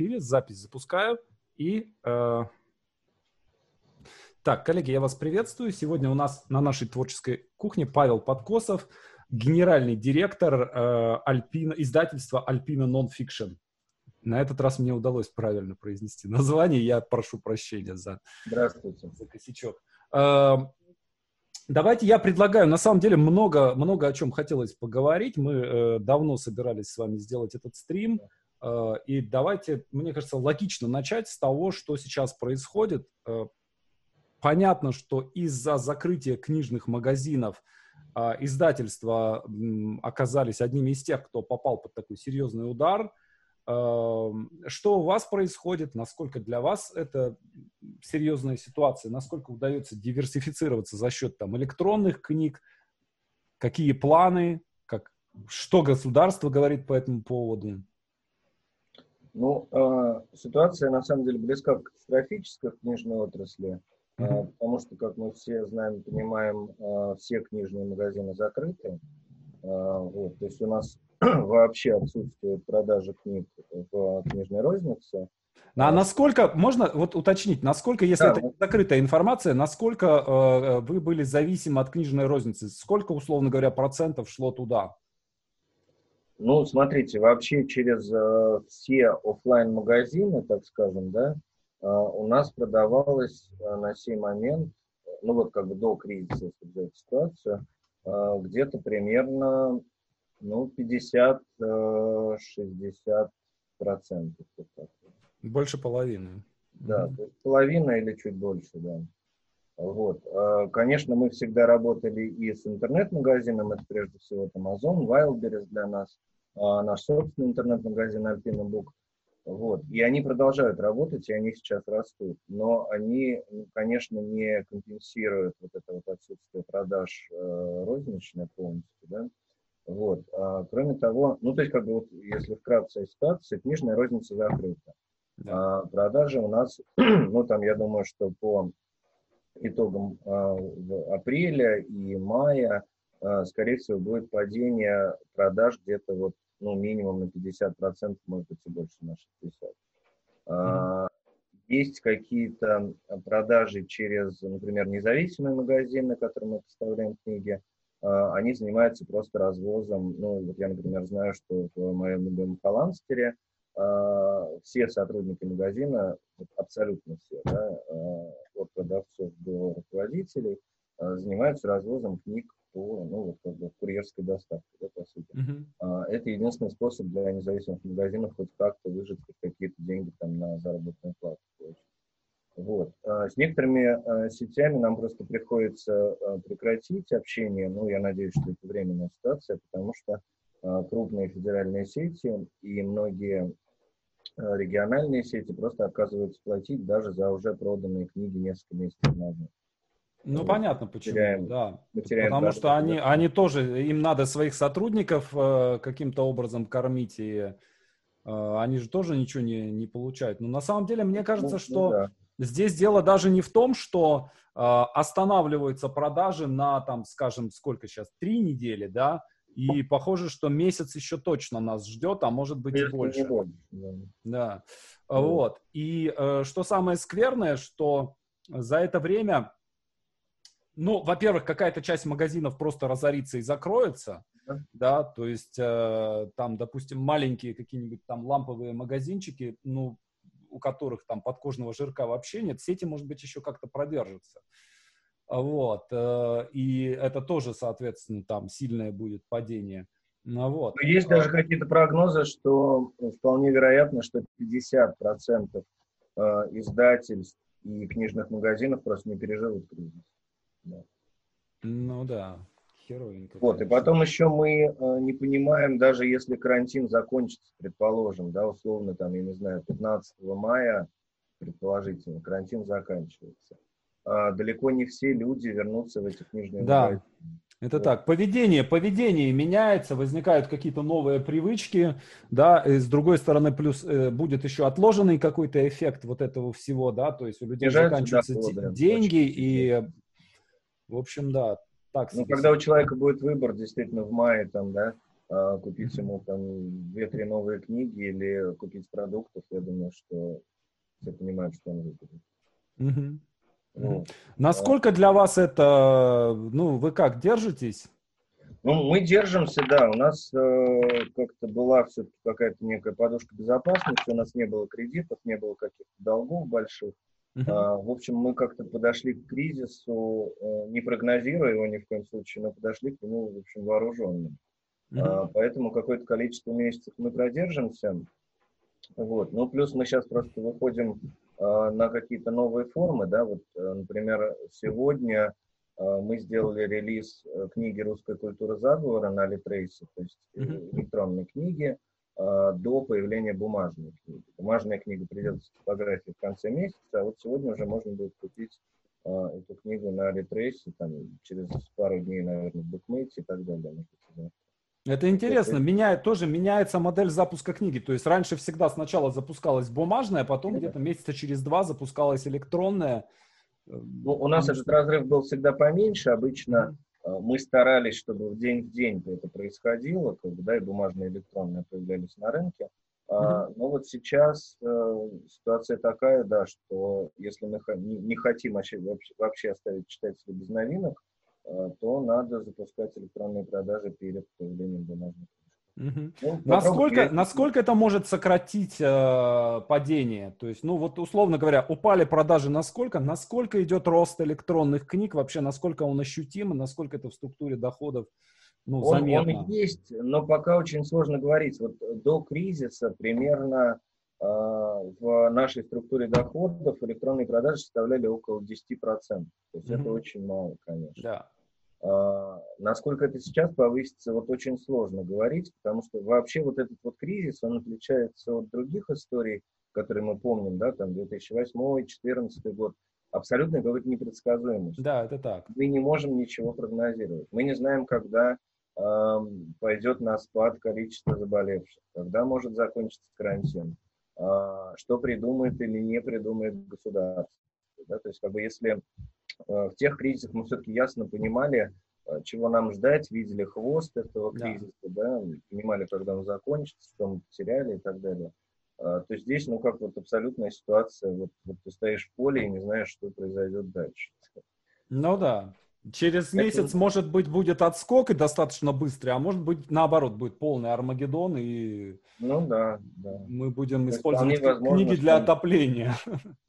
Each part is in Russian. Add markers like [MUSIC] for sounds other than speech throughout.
эфире, запись запускаю. И, э... так, коллеги, я вас приветствую. Сегодня у нас на нашей творческой кухне Павел Подкосов, генеральный директор э, Альпина, издательства Альпина Nonfiction. На этот раз мне удалось правильно произнести название. Я прошу прощения за, Здравствуйте. за косячок. Э, давайте я предлагаю, на самом деле много, много о чем хотелось поговорить. Мы э, давно собирались с вами сделать этот стрим. Э, и давайте, мне кажется, логично начать с того, что сейчас происходит. Э, понятно, что из-за закрытия книжных магазинов э, издательства оказались одними из тех, кто попал под такой серьезный удар – что у вас происходит? Насколько для вас это серьезная ситуация? Насколько удается диверсифицироваться за счет там, электронных книг? Какие планы? Как, что государство говорит по этому поводу? Ну, э, ситуация на самом деле близка к катастрофической в книжной отрасли, э, потому что, как мы все знаем, понимаем, э, все книжные магазины закрыты. Э, вот, то есть у нас [CLEARS THROAT] вообще отсутствует продажа книг в книжной рознице. А, насколько, можно вот уточнить, насколько, если да, это вот... закрытая информация, насколько э, вы были зависимы от книжной розницы? Сколько, условно говоря, процентов шло туда? Ну, смотрите, вообще через э, все офлайн магазины так скажем, да, э, у нас продавалось э, на сей момент, ну вот как бы до кризиса, если взять ситуацию, э, где-то примерно ну, 50-60 э, процентов. Больше половины. Да, mm-hmm. половина или чуть больше, да. Вот. А, конечно, мы всегда работали и с интернет-магазином, это прежде всего Amazon, Wildberries для нас, наш собственный интернет-магазин Alpina Book. Вот. И они продолжают работать, и они сейчас растут. Но они, конечно, не компенсируют вот это вот отсутствие продаж э, розничной полностью, да. Вот. А, кроме того, ну, то есть, как бы, вот, если вкратце ситуация, книжная розница закрыта. Да. А, продажи у нас, [CLEARS THROAT] ну, там, я думаю, что по итогам а, апреля и мая, а, скорее всего, будет падение продаж где-то вот, ну, минимум на 50%, может быть, и больше на 60%. А, есть какие-то продажи через, например, независимые магазины, которым мы поставляем книги, а, они занимаются просто развозом. Ну, вот я, например, знаю, что в моем любимом Холландстере а, все сотрудники магазина, абсолютно все, да, от продавцов до руководителей, занимаются развозом книг по, ну, вот, как бы, курьерской доставке, да, по сути. Uh-huh. Это единственный способ для независимых магазинов хоть как-то выжить хоть какие-то деньги там на заработную плату. Вот. А с некоторыми а, сетями нам просто приходится а, прекратить общение. Ну, я надеюсь, что это временная ситуация, потому что крупные федеральные сети и многие региональные сети просто отказываются платить даже за уже проданные книги несколько месяцев назад. Ну, понятно, почему, теряем, да. Теряем Потому что они, они тоже, им надо своих сотрудников э, каким-то образом кормить, и э, они же тоже ничего не, не получают. Но на самом деле, мне кажется, ну, что ну, да. Здесь дело даже не в том, что э, останавливаются продажи на, там, скажем, сколько сейчас, три недели, да, и похоже, что месяц еще точно нас ждет, а может быть и больше. больше. Да. да. Вот. И э, что самое скверное, что за это время, ну, во-первых, какая-то часть магазинов просто разорится и закроется, да, да то есть э, там, допустим, маленькие какие-нибудь там ламповые магазинчики, ну, у которых там подкожного жирка вообще нет, сети, может быть, еще как-то продержатся. Вот. Э, и это тоже, соответственно, там сильное будет падение. Ну, вот. Есть даже какие-то прогнозы, что вполне вероятно, что 50% э, издательств и книжных магазинов просто не переживут кризис. Ну да. Херовенько. Вот, и потом еще мы э, не понимаем, даже если карантин закончится, предположим, да, условно, там, я не знаю, 15 мая, предположительно, карантин заканчивается. А далеко не все люди вернутся в эти книжные да. магазины. Это вот. так. Поведение, поведение меняется, возникают какие-то новые привычки, да, и с другой стороны, плюс э, будет еще отложенный какой-то эффект вот этого всего, да, то есть у людей Снижается заканчиваются доходы, деньги, и, в общем, да, так. Ну, когда у человека будет выбор, действительно, в мае, там, да, а, купить ему там две-три новые книги или купить продуктов, я думаю, что все понимают, что он выберет. Угу. Вот. Насколько для вас это, ну, вы как, держитесь? Ну, мы держимся, да. У нас э, как-то была все-таки какая-то некая подушка безопасности. У нас не было кредитов, не было каких-то долгов больших. Uh-huh. А, в общем, мы как-то подошли к кризису, э, не прогнозируя его ни в коем случае, но подошли к нему, в общем, вооруженным. Uh-huh. А, поэтому какое-то количество месяцев мы продержимся. Вот. Ну, плюс мы сейчас просто выходим а, на какие-то новые формы, да, вот, э, например, сегодня мы сделали релиз э, книги «Русская культура заговора» на Литрейсе, то есть электронной книги, до появления бумажной книги. Бумажная книга придет с типографией в конце месяца, а вот сегодня уже можно будет купить эту книгу на Литрейсе, там, через пару дней, наверное, в букмейте и так далее. Это интересно, меняет, тоже меняется модель запуска книги. То есть раньше всегда сначала запускалась бумажная, а потом где-то месяца через два запускалась электронная. Ну, у нас этот разрыв был всегда поменьше. Обычно э, мы старались, чтобы в день в день это происходило, как да, и бумажные, и электронные появлялись на рынке. Mm-hmm. Но вот сейчас э, ситуация такая, да, что если мы не, не хотим вообще, вообще оставить читателей без новинок, э, то надо запускать электронные продажи перед появлением бумажных Угу. Ну, насколько, насколько это может сократить э, падение? То есть, ну вот условно говоря, упали продажи насколько? Насколько идет рост электронных книг вообще? Насколько он ощутим? Насколько это в структуре доходов ну, он, заметно? Он есть, но пока очень сложно говорить. Вот до кризиса примерно э, в нашей структуре доходов электронные продажи составляли около 10%. То есть угу. это очень мало, конечно. Да. А, насколько это сейчас повысится, вот очень сложно говорить, потому что вообще вот этот вот кризис, он отличается от других историй, которые мы помним, да, там 2008-2014 год, абсолютно какой-то непредсказуемость. Да, это так. Мы не можем ничего прогнозировать. Мы не знаем, когда э, пойдет на спад количество заболевших, когда может закончиться карантин, э, что придумает или не придумает государство. Да? То есть, как бы, если в тех кризисах мы все-таки ясно понимали, э, чего нам ждать, видели хвост этого кризиса, да, да понимали, когда он закончится, что мы потеряли и так далее. Э, то здесь, ну, как вот абсолютная ситуация, вот, вот ты стоишь в поле и не знаешь, что произойдет дальше. Ну да, Через месяц, может быть, будет отскок и достаточно быстрый, а может быть, наоборот, будет полный Армагеддон, и ну, да, да. мы будем То использовать возможно, книги для что... отопления.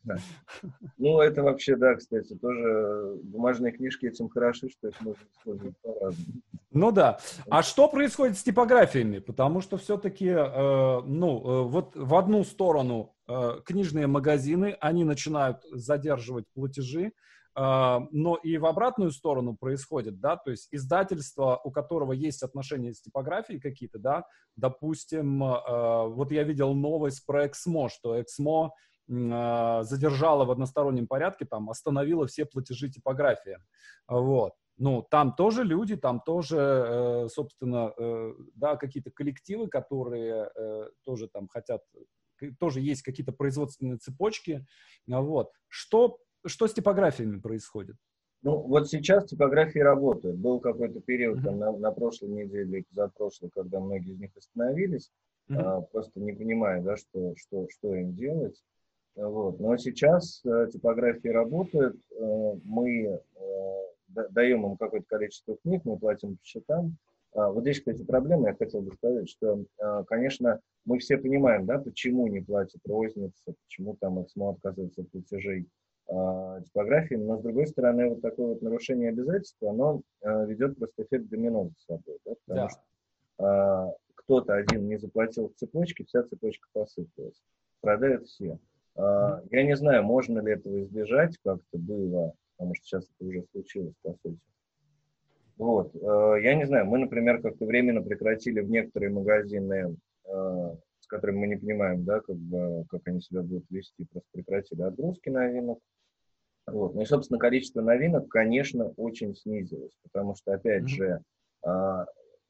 Да. [LAUGHS] Ну, это вообще, да, кстати, тоже бумажные книжки этим хороши, что их можно использовать по-разному. Ну да. А что происходит с типографиями? Потому что все-таки, э, ну, э, вот в одну сторону э, книжные магазины, они начинают задерживать платежи, но и в обратную сторону происходит, да, то есть издательство, у которого есть отношения с типографией какие-то, да, допустим, а, вот я видел новость про Эксмо, что Эксмо а, задержала в одностороннем порядке, там, остановила все платежи типографии, вот. Ну, там тоже люди, там тоже, э, собственно, э, да, какие-то коллективы, которые э, тоже там хотят, тоже есть какие-то производственные цепочки, вот. Что что с типографиями происходит? Ну, вот сейчас типографии работают. Был какой-то период mm-hmm. там, на, на прошлой неделе, за прошлой, когда многие из них остановились, mm-hmm. а, просто не понимая, да, что, что, что им делать. Вот. Но сейчас э, типографии работают, э, мы э, даем им какое-то количество книг, мы платим по счетам. А, вот здесь, кстати, проблема, я хотел бы сказать, что, э, конечно, мы все понимаем, да, почему не платят розница, почему там ЭКСМО отказывается от платежей типографии, но с другой стороны, вот такое вот нарушение обязательств, оно э, ведет просто эффект домино за собой, да, потому да. что э, кто-то один не заплатил в цепочке, вся цепочка посыпалась, продают все. Я не знаю, можно ли этого избежать, как это было, потому что сейчас это уже случилось, по сути. Вот, я не знаю, мы, например, как-то временно прекратили в некоторые магазины которыми мы не понимаем, да, как, бы, как они себя будут вести, просто прекратили отгрузки новинок. Вот. Ну и, собственно, количество новинок, конечно, очень снизилось, потому что, опять mm-hmm. же, а,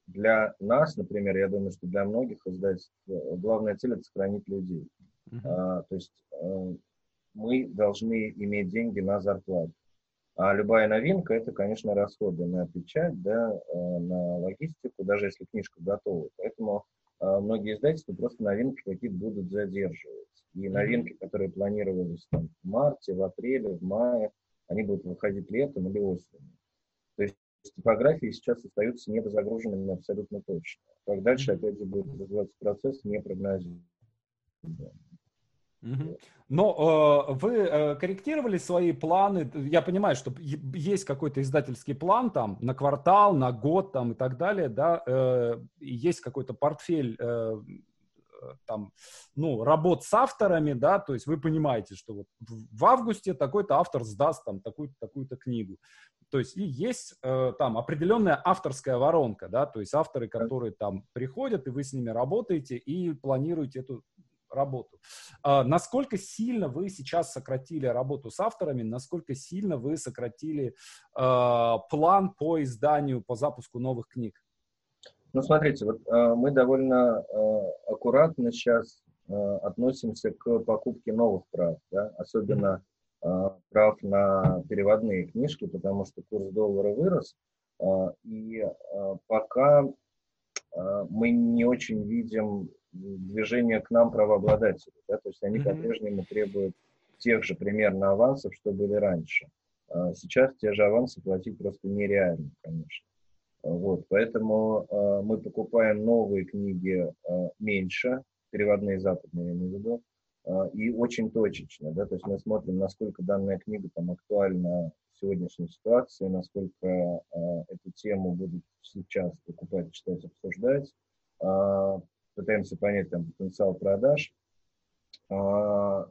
для нас, например, я думаю, что для многих издательств главная цель – это сохранить людей. Uh-huh. А, то есть а, мы должны иметь деньги на зарплату. А любая новинка – это, конечно, расходы на печать, да, э, на логистику, даже если книжка готова. Поэтому э, многие издательства просто новинки какие-то будут задерживать. И новинки, которые планировались там, в марте, в апреле, в мае, они будут выходить летом или осенью. То есть типографии сейчас остаются недозагруженными абсолютно точно. Как дальше, опять же, будет развиваться процесс, не прогнозируем. Но э, вы э, корректировали свои планы. Я понимаю, что есть какой-то издательский план там на квартал, на год там и так далее, да. Э, есть какой-то портфель э, там, ну, работ с авторами, да, то есть вы понимаете, что вот в августе такой-то автор сдаст там такую-то такую-то книгу. То есть и есть э, там определенная авторская воронка, да, то есть авторы, которые там приходят, и вы с ними работаете и планируете эту работу. А, насколько сильно вы сейчас сократили работу с авторами, насколько сильно вы сократили а, план по изданию, по запуску новых книг? Ну, смотрите, вот а, мы довольно аккуратно сейчас относимся к покупке новых прав, да? особенно прав на переводные книжки, потому что курс доллара вырос, и пока мы не очень видим движение к нам правообладателей. Да? То есть они mm-hmm. по-прежнему требуют тех же примерно авансов, что были раньше. А сейчас те же авансы платить просто нереально, конечно. Вот, поэтому э, мы покупаем новые книги э, меньше, переводные западные, я имею в виду, э, и очень точечно, да, то есть мы смотрим, насколько данная книга там актуальна в сегодняшней ситуации, насколько э, эту тему будут сейчас покупать, читать, обсуждать, пытаемся понять там потенциал продаж, а,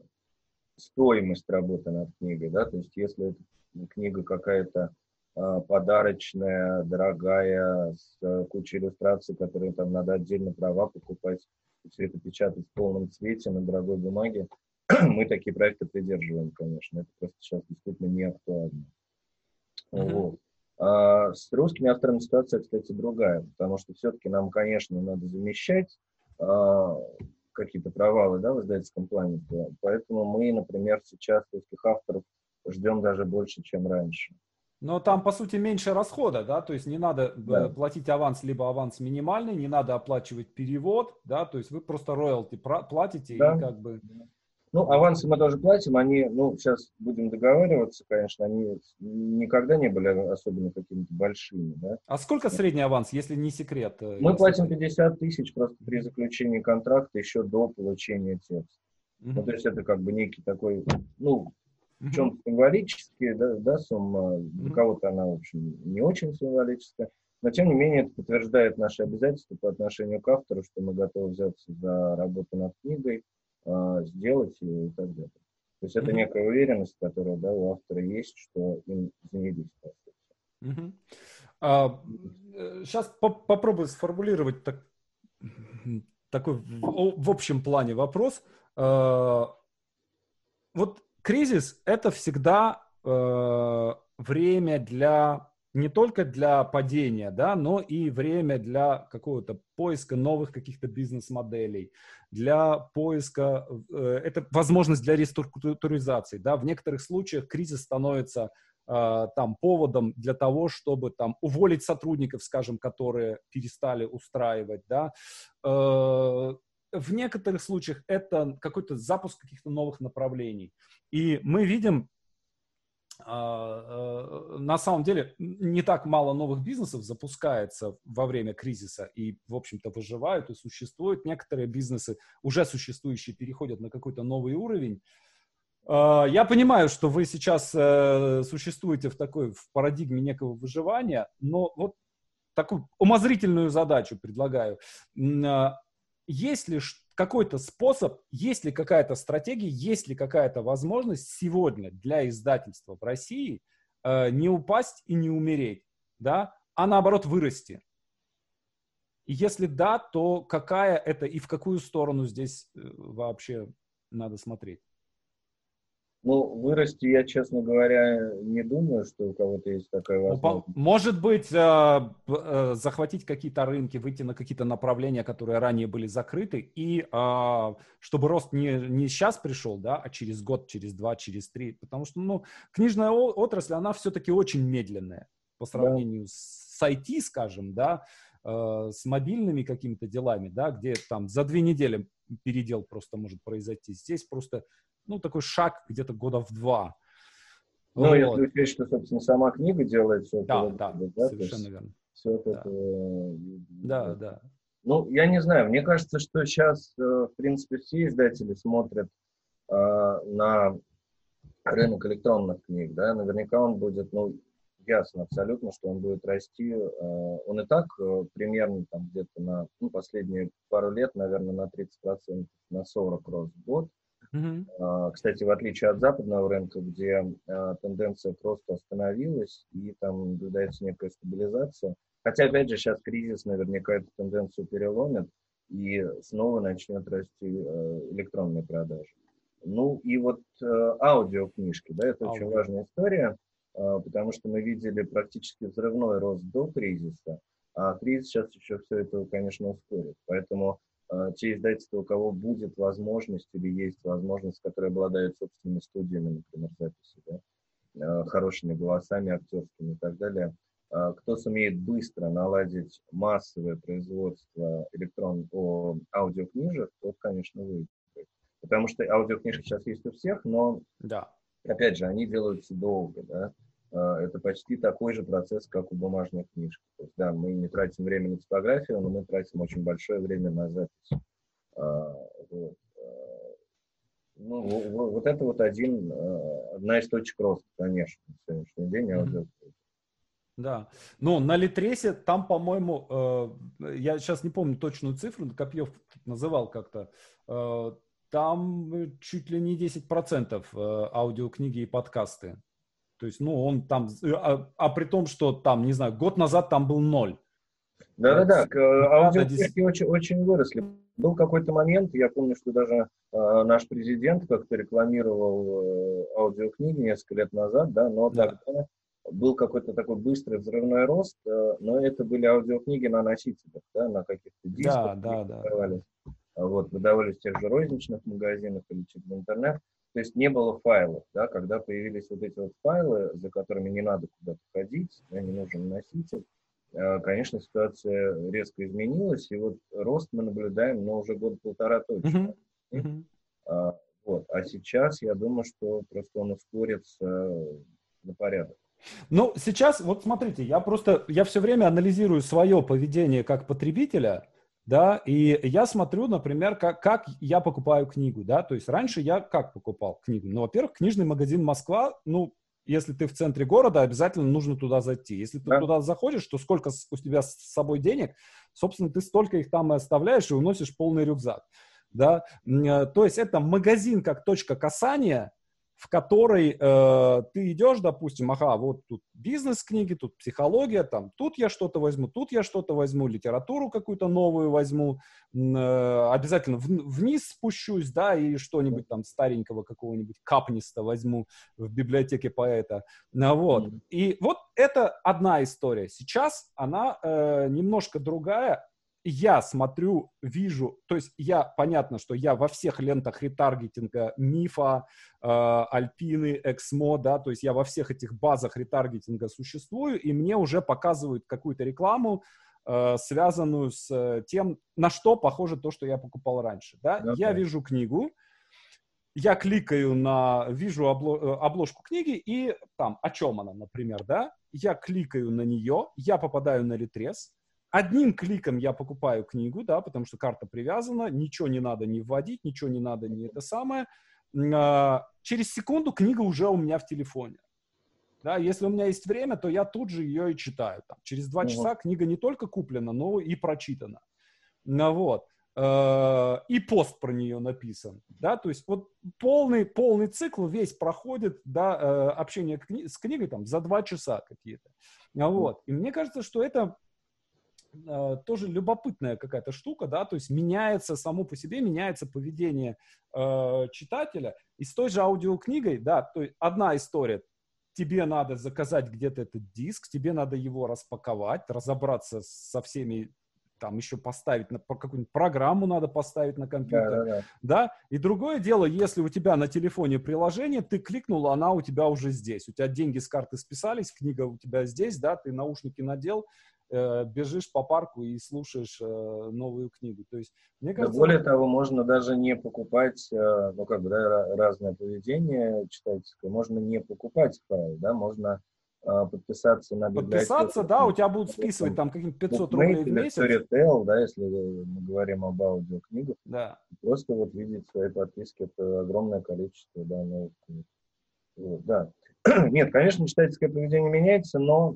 стоимость работы над книгой, да, то есть если книга какая-то а, подарочная, дорогая, с кучей иллюстраций, которые там надо отдельно права покупать, все это печатать в полном цвете на дорогой бумаге, [CLEARS THROAT] мы такие проекты придерживаем, конечно, это просто сейчас действительно не актуально. Mm-hmm. Вот. А с русскими авторами ситуация, кстати, другая, потому что все-таки нам, конечно, надо замещать а, какие-то провалы да, в издательском плане. Поэтому мы, например, сейчас русских авторов ждем даже больше, чем раньше. Но там, по сути, меньше расхода, да, то есть не надо э, да. платить аванс, либо аванс минимальный, не надо оплачивать перевод, да, то есть вы просто роялти платите да. и как бы... Ну, авансы мы тоже платим, они, ну, сейчас будем договариваться, конечно, они никогда не были особенно какими-то большими, да. А сколько средний аванс, если не секрет? Э, мы платим 50 тысяч просто при заключении контракта еще до получения текста. Mm-hmm. Ну, то есть это как бы некий такой, ну, в чем-то символический, да, да, сумма, для mm-hmm. кого-то она, в общем, не очень символическая, но, тем не менее, это подтверждает наши обязательства по отношению к автору, что мы готовы взяться за работу над книгой, а, сделать и так далее. То есть это некая уверенность, которая да, у автора есть, что им занялись. Mm-hmm. А, сейчас по попробую сформулировать так, такой в, в общем плане вопрос. А, вот кризис это всегда а, время для не только для падения, да, но и время для какого-то поиска новых каких-то бизнес-моделей, для поиска, э, это возможность для реструктуризации, да, в некоторых случаях кризис становится э, там поводом для того, чтобы там уволить сотрудников, скажем, которые перестали устраивать, да, э, в некоторых случаях это какой-то запуск каких-то новых направлений. И мы видим на самом деле не так мало новых бизнесов запускается во время кризиса и, в общем-то, выживают и существуют. Некоторые бизнесы, уже существующие, переходят на какой-то новый уровень. А, я понимаю, что вы сейчас э, существуете в такой в парадигме некого выживания, но вот такую умозрительную задачу предлагаю. А, есть ли какой-то способ, есть ли какая-то стратегия, есть ли какая-то возможность сегодня для издательства в России э, не упасть и не умереть, да, а наоборот вырасти? И если да, то какая это и в какую сторону здесь э, вообще надо смотреть? Ну, вырасти я, честно говоря, не думаю, что у кого-то есть такая ну, возможность. Может быть, э, э, захватить какие-то рынки, выйти на какие-то направления, которые ранее были закрыты, и а, чтобы рост не, не сейчас пришел, да, а через год, через два, через три. Потому что, ну, книжная отрасль, она все-таки очень медленная по сравнению да. с IT, скажем, да, э, с мобильными какими-то делами, да, где там за две недели передел просто может произойти. Здесь просто ну, такой шаг где-то года в два. Ну, вот. если учесть, что, собственно, сама книга делает все да, это. Да, да, совершенно верно. Все да. это... Э, да, да. Ну, я не знаю, мне кажется, что сейчас, э, в принципе, все издатели смотрят э, на рынок электронных книг, да, наверняка он будет, ну, ясно абсолютно, что он будет расти. Э, он и так э, примерно там где-то на, ну, последние пару лет, наверное, на 30%, на 40 рос в год. Mm-hmm. Кстати, в отличие от западного рынка, где а, тенденция просто остановилась и там наблюдается некая стабилизация. Хотя, опять же, сейчас кризис наверняка эту тенденцию переломит и снова начнет расти э, электронные продажи. Ну и вот аудиокнижки, да, это Аудио. очень важная история, а, потому что мы видели практически взрывной рост до кризиса, а кризис сейчас еще все это, конечно, ускорит. Поэтому а, те издательства, у кого будет возможность или есть возможность, которые обладают собственными студиями, например, записи, да, а, хорошими голосами актерскими и так далее, а, кто сумеет быстро наладить массовое производство электрон о аудиокнижек, тот, конечно, выиграет. Потому что аудиокнижки сейчас есть у всех, но, да. опять же, они делаются долго, да, а, это почти такой же процесс, как у бумажной книжки. То есть, да, мы не тратим время на типографию, но мы тратим очень большое время на запись. А, вот. А, ну, вот это вот один, одна из точек роста, конечно, на сегодняшний день аудио. Да. Ну, на Литресе там, по-моему, э, я сейчас не помню точную цифру, Копьев называл как-то, э, там чуть ли не 10% э, аудиокниги и подкасты. То есть, ну, он там, а, а при том, что там, не знаю, год назад там был ноль. Да-да-да, аудиокнижки очень, очень выросли. Был какой-то момент, я помню, что даже э, наш президент как-то рекламировал э, аудиокниги несколько лет назад, да, но да. тогда был какой-то такой быстрый взрывной рост, э, но это были аудиокниги на носителях, да, на каких-то дисках. Да, да, да. Вот, выдавались в тех же розничных магазинах или через интернет. То есть не было файлов, да, когда появились вот эти вот файлы, за которыми не надо куда-то ходить, да, не нужен носитель, э, конечно, ситуация резко изменилась, и вот рост мы наблюдаем, но уже год полтора точно. Uh-huh. Uh-huh. вот. а сейчас я думаю, что просто он ускорится на порядок. Ну, сейчас, вот смотрите, я просто, я все время анализирую свое поведение как потребителя, да, и я смотрю, например, как, как я покупаю книгу, да, то есть раньше я как покупал книгу? Ну, во-первых, книжный магазин Москва, ну, если ты в центре города, обязательно нужно туда зайти. Если ты да. туда заходишь, то сколько у тебя с собой денег, собственно, ты столько их там и оставляешь и уносишь полный рюкзак, да, э, то есть это магазин как точка касания, в которой э, ты идешь, допустим, ага, вот тут бизнес-книги, тут психология, там, тут я что-то возьму, тут я что-то возьму, литературу какую-то новую возьму, э, обязательно в, вниз спущусь, да, и что-нибудь там старенького какого-нибудь капниста возьму в библиотеке поэта, ну, вот. И вот это одна история. Сейчас она э, немножко другая, я смотрю, вижу, то есть я, понятно, что я во всех лентах ретаргетинга Мифа, э, Альпины, Эксмо, да, то есть я во всех этих базах ретаргетинга существую, и мне уже показывают какую-то рекламу, э, связанную с э, тем, на что похоже то, что я покупал раньше, да. Okay. Я вижу книгу, я кликаю на, вижу обло, э, обложку книги и там, о чем она, например, да, я кликаю на нее, я попадаю на ретрес, одним кликом я покупаю книгу, да, потому что карта привязана, ничего не надо не вводить, ничего не надо не это самое. А, через секунду книга уже у меня в телефоне. Да, если у меня есть время, то я тут же ее и читаю. Там, через два часа книга не только куплена, но и прочитана. Ну, вот. А, и пост про нее написан, да, то есть вот полный, полный цикл весь проходит, да, э, общение с книгой там за два часа какие-то, вот, и мне кажется, что это э, тоже любопытная какая-то штука, да, то есть меняется само по себе, меняется поведение э, читателя. И с той же аудиокнигой, да, то есть одна история, тебе надо заказать где-то этот диск, тебе надо его распаковать, разобраться со всеми там еще поставить на какую-нибудь программу надо поставить на компьютер, да, да, да. да. И другое дело, если у тебя на телефоне приложение, ты кликнул, она у тебя уже здесь, у тебя деньги с карты списались, книга у тебя здесь, да, ты наушники надел, э, бежишь по парку и слушаешь э, новую книгу. То есть, мне кажется... Да более того, можно даже не покупать, э, ну, как бы, да, разное поведение читательское, можно не покупать файл, да, можно подписаться на. Подписаться, да, у тебя будут списывать там какие-то 500 рублей в месяц. Storytel, да, если мы говорим об аудиокнигах. Да. Просто вот видеть свои подписки, это огромное количество, да, новых книг. Вот, да. [CLEARS THROAT] Нет, конечно, читательское поведение меняется, но,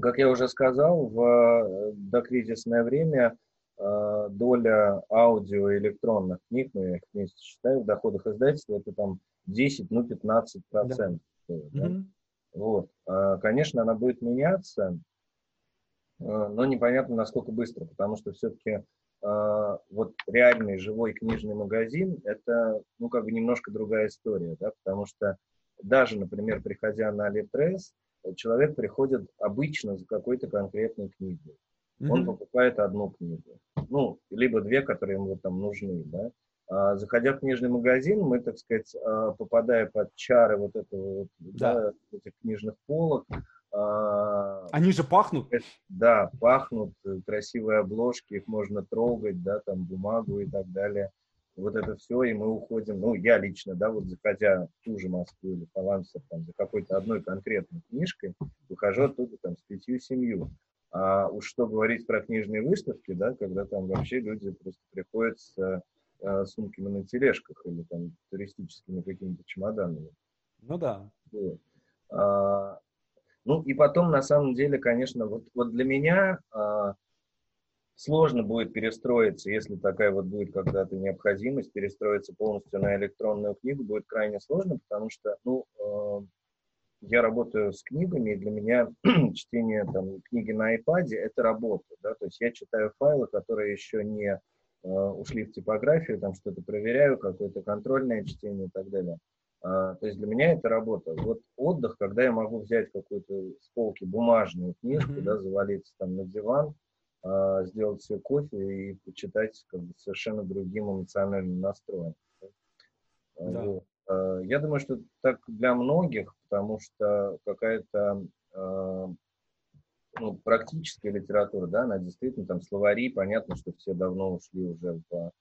как я уже сказал, в э, докризисное время э, доля аудио и электронных книг, ну, я их вместе считаю, в доходах издательства, это там 10, ну, 15 процентов. Да. Да? Mm-hmm. Вот. А, конечно, она будет меняться, а, но непонятно, насколько быстро, потому что все-таки вот реальный живой книжный магазин – это, ну, как бы немножко другая история, да, потому что даже, например, приходя на Алитрес, человек приходит обычно за какой-то конкретной книгой. Mm-hmm. Он покупает одну книгу, ну, либо две, которые ему там нужны, да. А, заходя в книжный магазин, мы, так сказать, а, попадая под чары вот этого вот, да. Да, этих книжных полок. А, Они же пахнут. Да, пахнут, э, красивые обложки, их можно трогать, да, там бумагу и так далее. Вот это все, и мы уходим, ну, я лично, да, вот заходя в ту же Москву или Палансер, там, за какой-то одной конкретной книжкой, выхожу оттуда там с пятью-семью. А уж что говорить про книжные выставки, да, когда там вообще люди просто приходят с а, сумками на тележках или там туристическими какими-то чемоданами. Ну да. Вот. А, ну и потом, на самом деле, конечно, вот, вот для меня а, сложно будет перестроиться, если такая вот будет когда-то необходимость, перестроиться полностью на электронную книгу, будет крайне сложно, потому что, ну, э, я работаю с книгами, и для меня [CLEARS THROAT] чтение там, книги на iPad — это работа, да, то есть я читаю файлы, которые еще не Э, ушли в типографию, там что-то проверяю, какое-то контрольное чтение и так далее. А, то есть для меня это работа. Вот отдых, когда я могу взять какую-то с полки бумажную книжку, mm-hmm. да, завалиться там на диван, сделать себе кофе и почитать как бы, совершенно другим эмоциональным настроем. Да. Вот. А, я думаю, что так для многих, потому что какая-то ну, практическая литература, да, она действительно там словари, понятно, что все давно ушли уже в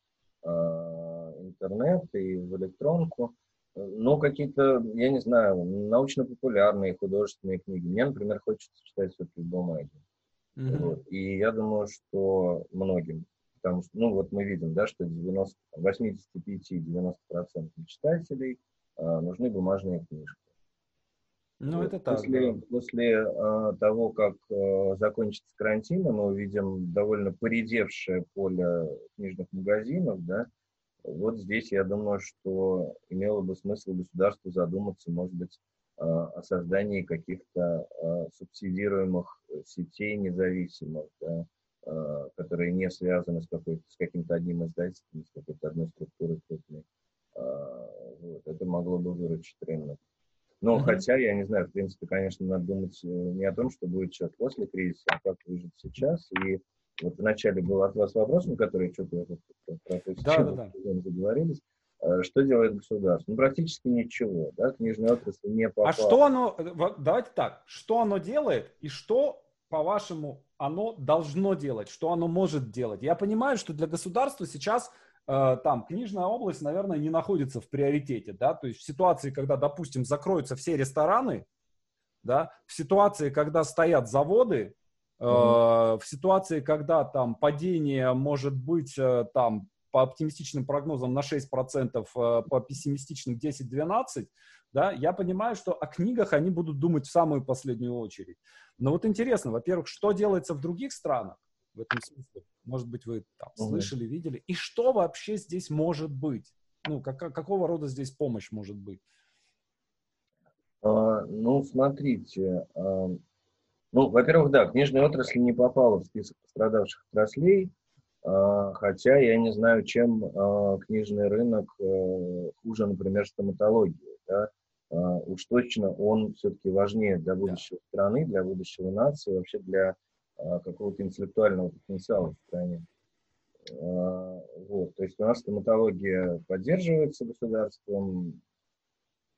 интернет и в электронку, но какие-то, я не знаю, научно-популярные художественные книги. Мне, например, хочется читать все-таки в Mm-hmm. Вот. И я думаю, что многим, потому что, ну, вот мы видим, да, что 90, 85-90% читателей э, нужны бумажные книжки. Ну, это так. После, да. после э, того, как э, закончится карантин, мы увидим довольно поредевшее поле книжных магазинов, да, вот здесь я думаю, что имело бы смысл государству задуматься, может быть, о создании каких-то э, субсидируемых сетей независимых, да, э, которые не связаны с, с каким-то одним издательством, с какой-то одной структурой крупной. Вот, это могло бы выручить рынок. Но mm-hmm. хотя, я не знаю, в принципе, конечно, надо думать э, не о том, что будет что после кризиса, а как выжить сейчас. И вот вначале был от вас вопрос, на который что-то про, про то, да, да, да. заговорились. Э, что делает государство? Ну, практически ничего, да, книжная отрасль не попала. А что оно, давайте так, что оно делает и что, по-вашему, оно должно делать, что оно может делать? Я понимаю, что для государства сейчас Э, там книжная область, наверное, не находится в приоритете, да, то есть в ситуации, когда, допустим, закроются все рестораны, да, в ситуации, когда стоят заводы, mm-hmm. в ситуации, когда там падение может быть там по оптимистичным прогнозам на 6%, по пессимистичным 10-12%, да, я понимаю, что о книгах они будут думать в самую последнюю очередь. Но вот интересно, во-первых, что делается в других странах в этом смысле? Может быть, вы там угу. слышали, видели. И что вообще здесь может быть? Ну, как, какого рода здесь помощь может быть? А, ну, смотрите, а, Ну, во-первых, да, книжная отрасль не попала в список пострадавших отраслей, хотя я не знаю, чем а, книжный рынок э, хуже, например, стоматологии. Да? А, уж точно он все-таки важнее для будущего да. страны, для будущего нации, вообще для какого-то интеллектуального потенциала в стране. Вот. То есть у нас стоматология поддерживается государством,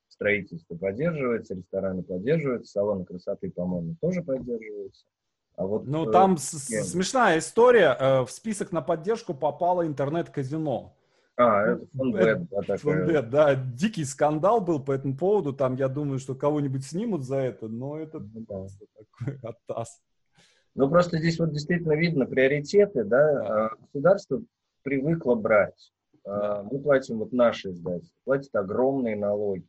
строительство поддерживается, рестораны поддерживаются, салоны красоты, по-моему, тоже поддерживаются. А вот, ну, э, там э, смешная история. Э, в список на поддержку попало интернет-казино. А, это Фонбет, да, Фонбет, да, дикий скандал был по этому поводу. Там, я думаю, что кого-нибудь снимут за это, но это ну, да. такой [LAUGHS] оттас. Ну, просто здесь вот действительно видно приоритеты, да. да. А, государство привыкло брать. А, да. Мы платим, вот наши издательства, платят огромные налоги,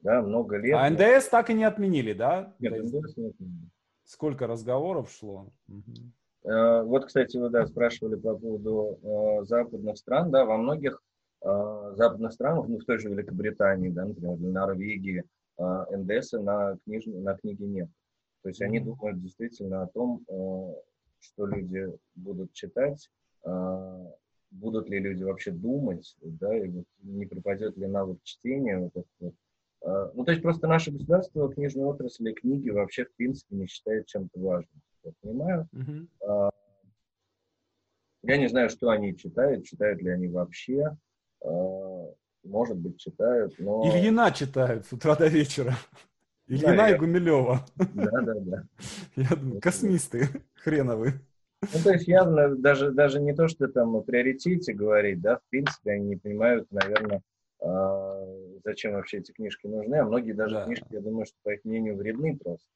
да, много лет. А НДС так и не отменили, да? Нет, НДС не отменили. Сколько разговоров шло? Угу. Вот, кстати, вы да, спрашивали по поводу э, западных стран. Да, во многих э, западных странах, ну, в той же Великобритании, да, например, в Норвегии, э, НДС на, книж... на книги нет. То есть они думают действительно о том, э, что люди будут читать, э, будут ли люди вообще думать, да, и вот не пропадет ли навык чтения, вот этот вот ну, то есть просто наше государство книжной отрасли, книги вообще, в принципе, не считает чем-то важным. Я понимаю. Uh-huh. Я не знаю, что они читают, читают ли они вообще. А, может быть, читают, но... Ильина читают с утра до вечера. Ильина да, и я... Гумилева. Да, да, да. Я думаю, космисты хреновые. Ну, то есть явно даже, даже не то, что там о приоритете говорить, да, в принципе, они не понимают, наверное, а, зачем вообще эти книжки нужны, а многие даже да. книжки, я думаю, что, по их мнению, вредны просто,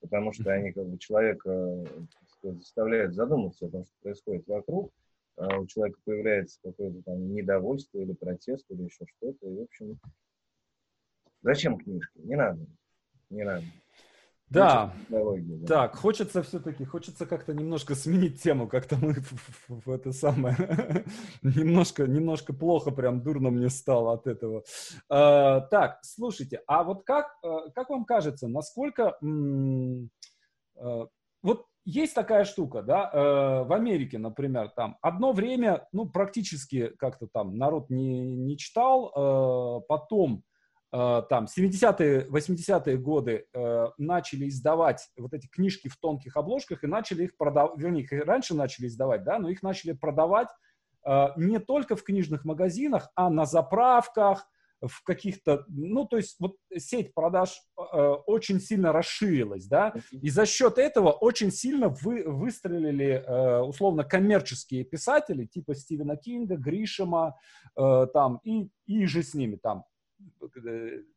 потому что они как бы человека сказать, заставляют задуматься о том, что происходит вокруг, а у человека появляется какое-то там недовольство или протест или еще что-то, и, в общем, зачем книжки? Не надо, не надо. Да. Так, хочется все-таки, хочется как-то немножко сменить тему, как-то мы [LAUGHS] в, это самое, [LAUGHS] немножко, немножко плохо, прям дурно мне стало от этого. А, так, слушайте, а вот как, э, как вам кажется, насколько, м- а, вот есть такая штука, да, э, в Америке, например, там одно время, ну, практически как-то там народ не, не читал, э, потом Э, там 70-е, 80-е годы э, начали издавать вот эти книжки в тонких обложках и начали их продавать, вернее, их раньше начали издавать, да, но их начали продавать э, не только в книжных магазинах, а на заправках, в каких-то, ну, то есть вот сеть продаж э, очень сильно расширилась, да, и за счет этого очень сильно вы, выстрелили, э, условно, коммерческие писатели, типа Стивена Кинга, Гришема, э, там, и, и же с ними, там, Э,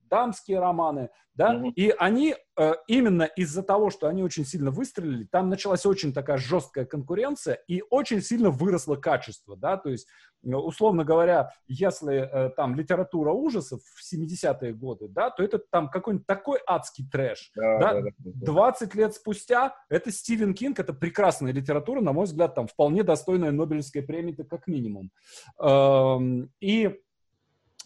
дамские романы, да, mm-hmm. и они э, именно из-за того, что они очень сильно выстрелили, там началась очень такая жесткая конкуренция и очень сильно выросло качество, да, то есть, э, условно говоря, если э, там литература ужасов в 70-е годы, да, то это там какой-нибудь такой адский трэш, да, да, да, да, 20 лет спустя это Стивен Кинг, это прекрасная литература, на мой взгляд, там вполне достойная Нобелевской премии, как минимум, эм, и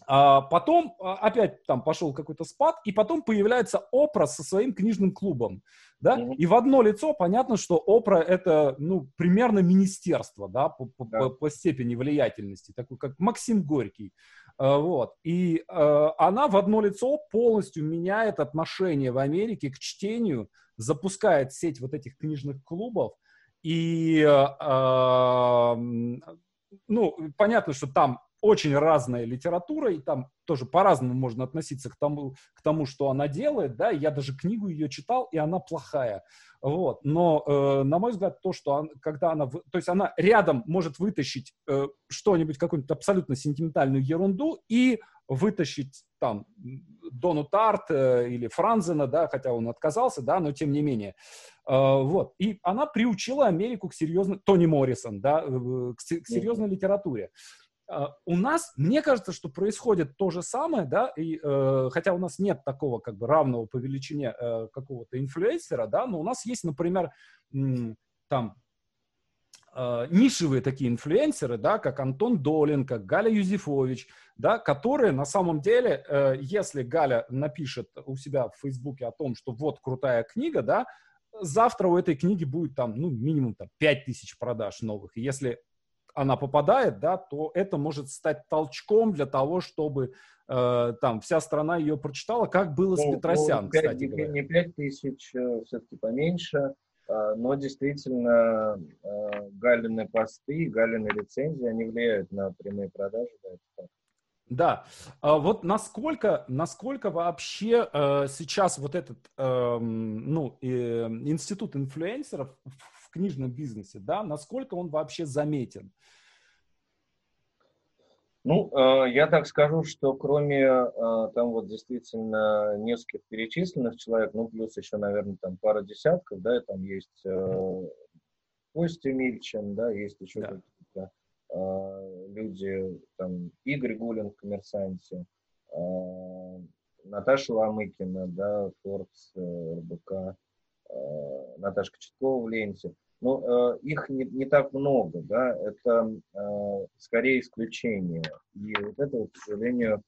а потом а, опять там пошел какой-то спад, и потом появляется Опра со своим книжным клубом, да, mm-hmm. и в одно лицо понятно, что Опра это, ну, примерно министерство, да, по, по, да. по, по степени влиятельности, такой как Максим Горький, а, вот, и она в одно лицо полностью меняет отношение в Америке к чтению, запускает сеть вот этих книжных клубов, и, ну, понятно, что там очень разная литература, и там тоже по-разному можно относиться к тому, к тому, что она делает, да, я даже книгу ее читал, и она плохая, вот, но, э, на мой взгляд, то, что она, когда она, то есть она рядом может вытащить э, что-нибудь, какую-нибудь абсолютно сентиментальную ерунду и вытащить там Дону Тарт э, или Франзена, да, хотя он отказался, да, но тем не менее, э, вот, и она приучила Америку к серьезной, Тони Моррисон, да, э, к, к серьезной литературе. А, у нас, мне кажется, что происходит то же самое, да, и э, хотя у нас нет такого как бы равного по величине э, какого-то инфлюенсера, да, но у нас есть, например, м, там э, нишевые такие инфлюенсеры, да, как Антон Долин, как Галя Юзефович, да, которые на самом деле, э, если Галя напишет у себя в Фейсбуке о том, что вот крутая книга, да, завтра у этой книги будет там, ну, минимум там 5 тысяч продаж новых. Если она попадает, да, то это может стать толчком для того, чтобы э, там вся страна ее прочитала, как было ну, с Петросян, ну, 5, кстати не, 5 тысяч, э, все-таки поменьше, э, но действительно э, Галины посты, Галины рецензии, они влияют на прямые продажи, да, да, а вот насколько, насколько вообще э, сейчас вот этот, э, ну, э, институт инфлюенсеров книжном бизнесе, да, насколько он вообще заметен? Ну, э, я так скажу, что кроме э, там вот действительно нескольких перечисленных человек, ну, плюс еще, наверное, там пара десятков, да, там есть э, Костя Мильчин, да, есть еще да. какие-то люди, там, Игорь Гулин в «Коммерсанте», Наташа Ломыкина, да, э, РБК, Наташка Читкова в ленте. Ну, э, их не, не так много, да, это э, скорее исключение. И вот это, вот, к сожалению,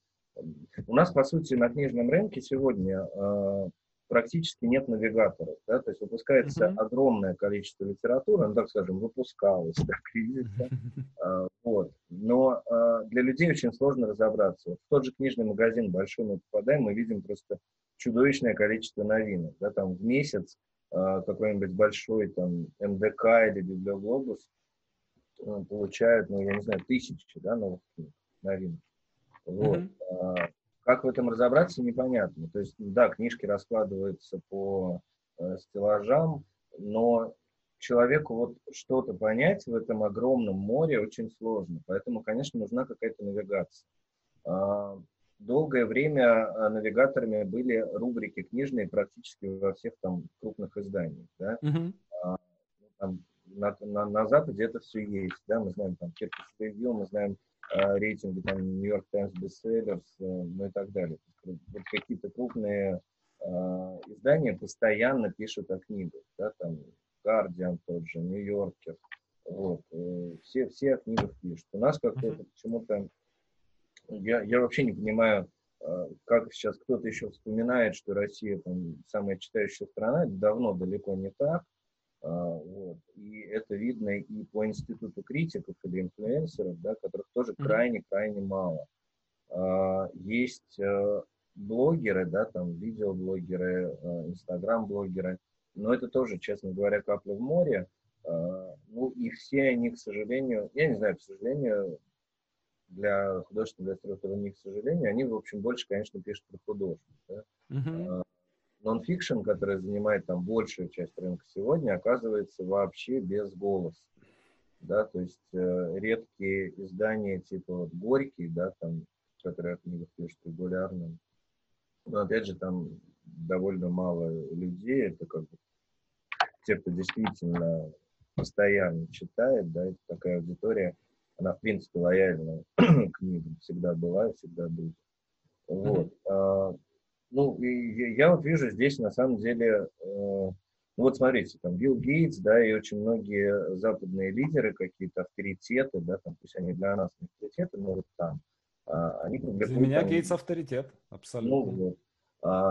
у нас, по сути, на книжном рынке сегодня э, практически нет навигаторов, да, то есть выпускается mm-hmm. огромное количество литературы, ну, так скажем, выпускалось, так да, а, [LAUGHS] вот, но а, для людей очень сложно разобраться. Вот в тот же книжный магазин большой мы попадаем, мы видим просто чудовищное количество новинок, да, там в месяц какой-нибудь большой там МДК или Библиоглобус э, получают, ну, я не знаю, тысячи, да, новых книг, новинок. Вот. Mm-hmm. Как в этом разобраться, непонятно. То есть, да, книжки раскладываются по э, стеллажам, но человеку вот что-то понять в этом огромном море очень сложно. Поэтому, конечно, нужна какая-то навигация. Долгое время а, навигаторами были рубрики книжные практически во всех там крупных изданиях. Да? Uh-huh. А, там, на, на, на Западе это все есть. Да? Мы знаем там Киркис Ревью, мы знаем а, рейтинги там Нью-Йорк Таймс Бестселлерс, ну и так далее. Вот какие-то крупные а, издания постоянно пишут о книгах. Да? Там Guardian тот же, Нью-Йоркер. Вот. Э, все, все о книгах пишут. У нас как-то uh-huh. почему-то я, я вообще не понимаю, а, как сейчас кто-то еще вспоминает, что Россия там самая читающая страна, это давно далеко не так. А, вот. И это видно и по институту критиков или инфлюенсеров, да, которых тоже крайне-крайне мало. А, есть блогеры, да, там видеоблогеры, инстаграм-блогеры, но это тоже, честно говоря, капля в море. Ну и все они, к сожалению, я не знаю, к сожалению, для художественной литературы не, к сожалению, они, в общем, больше, конечно, пишут про художников. Да? Uh-huh. Нонфикшн, который занимает там большую часть рынка сегодня, оказывается вообще без голоса. Да, то есть э, редкие издания типа вот Горький, да, там, которые от книгах пишут регулярно. Но опять же, там довольно мало людей, это как бы те, кто действительно постоянно читает, да, это такая аудитория, она, в принципе, лояльна [CLEARS THROAT] к книгам, всегда была и всегда будет. Вот. Mm-hmm. А, ну, и я вот вижу здесь, на самом деле, э, ну вот смотрите, там Билл Гейтс, да, и очень многие западные лидеры, какие-то авторитеты, да, там, пусть они для нас не авторитеты, но вот там, а, они публикуют... Для меня там, Гейтс авторитет, абсолютно. Ну, вот,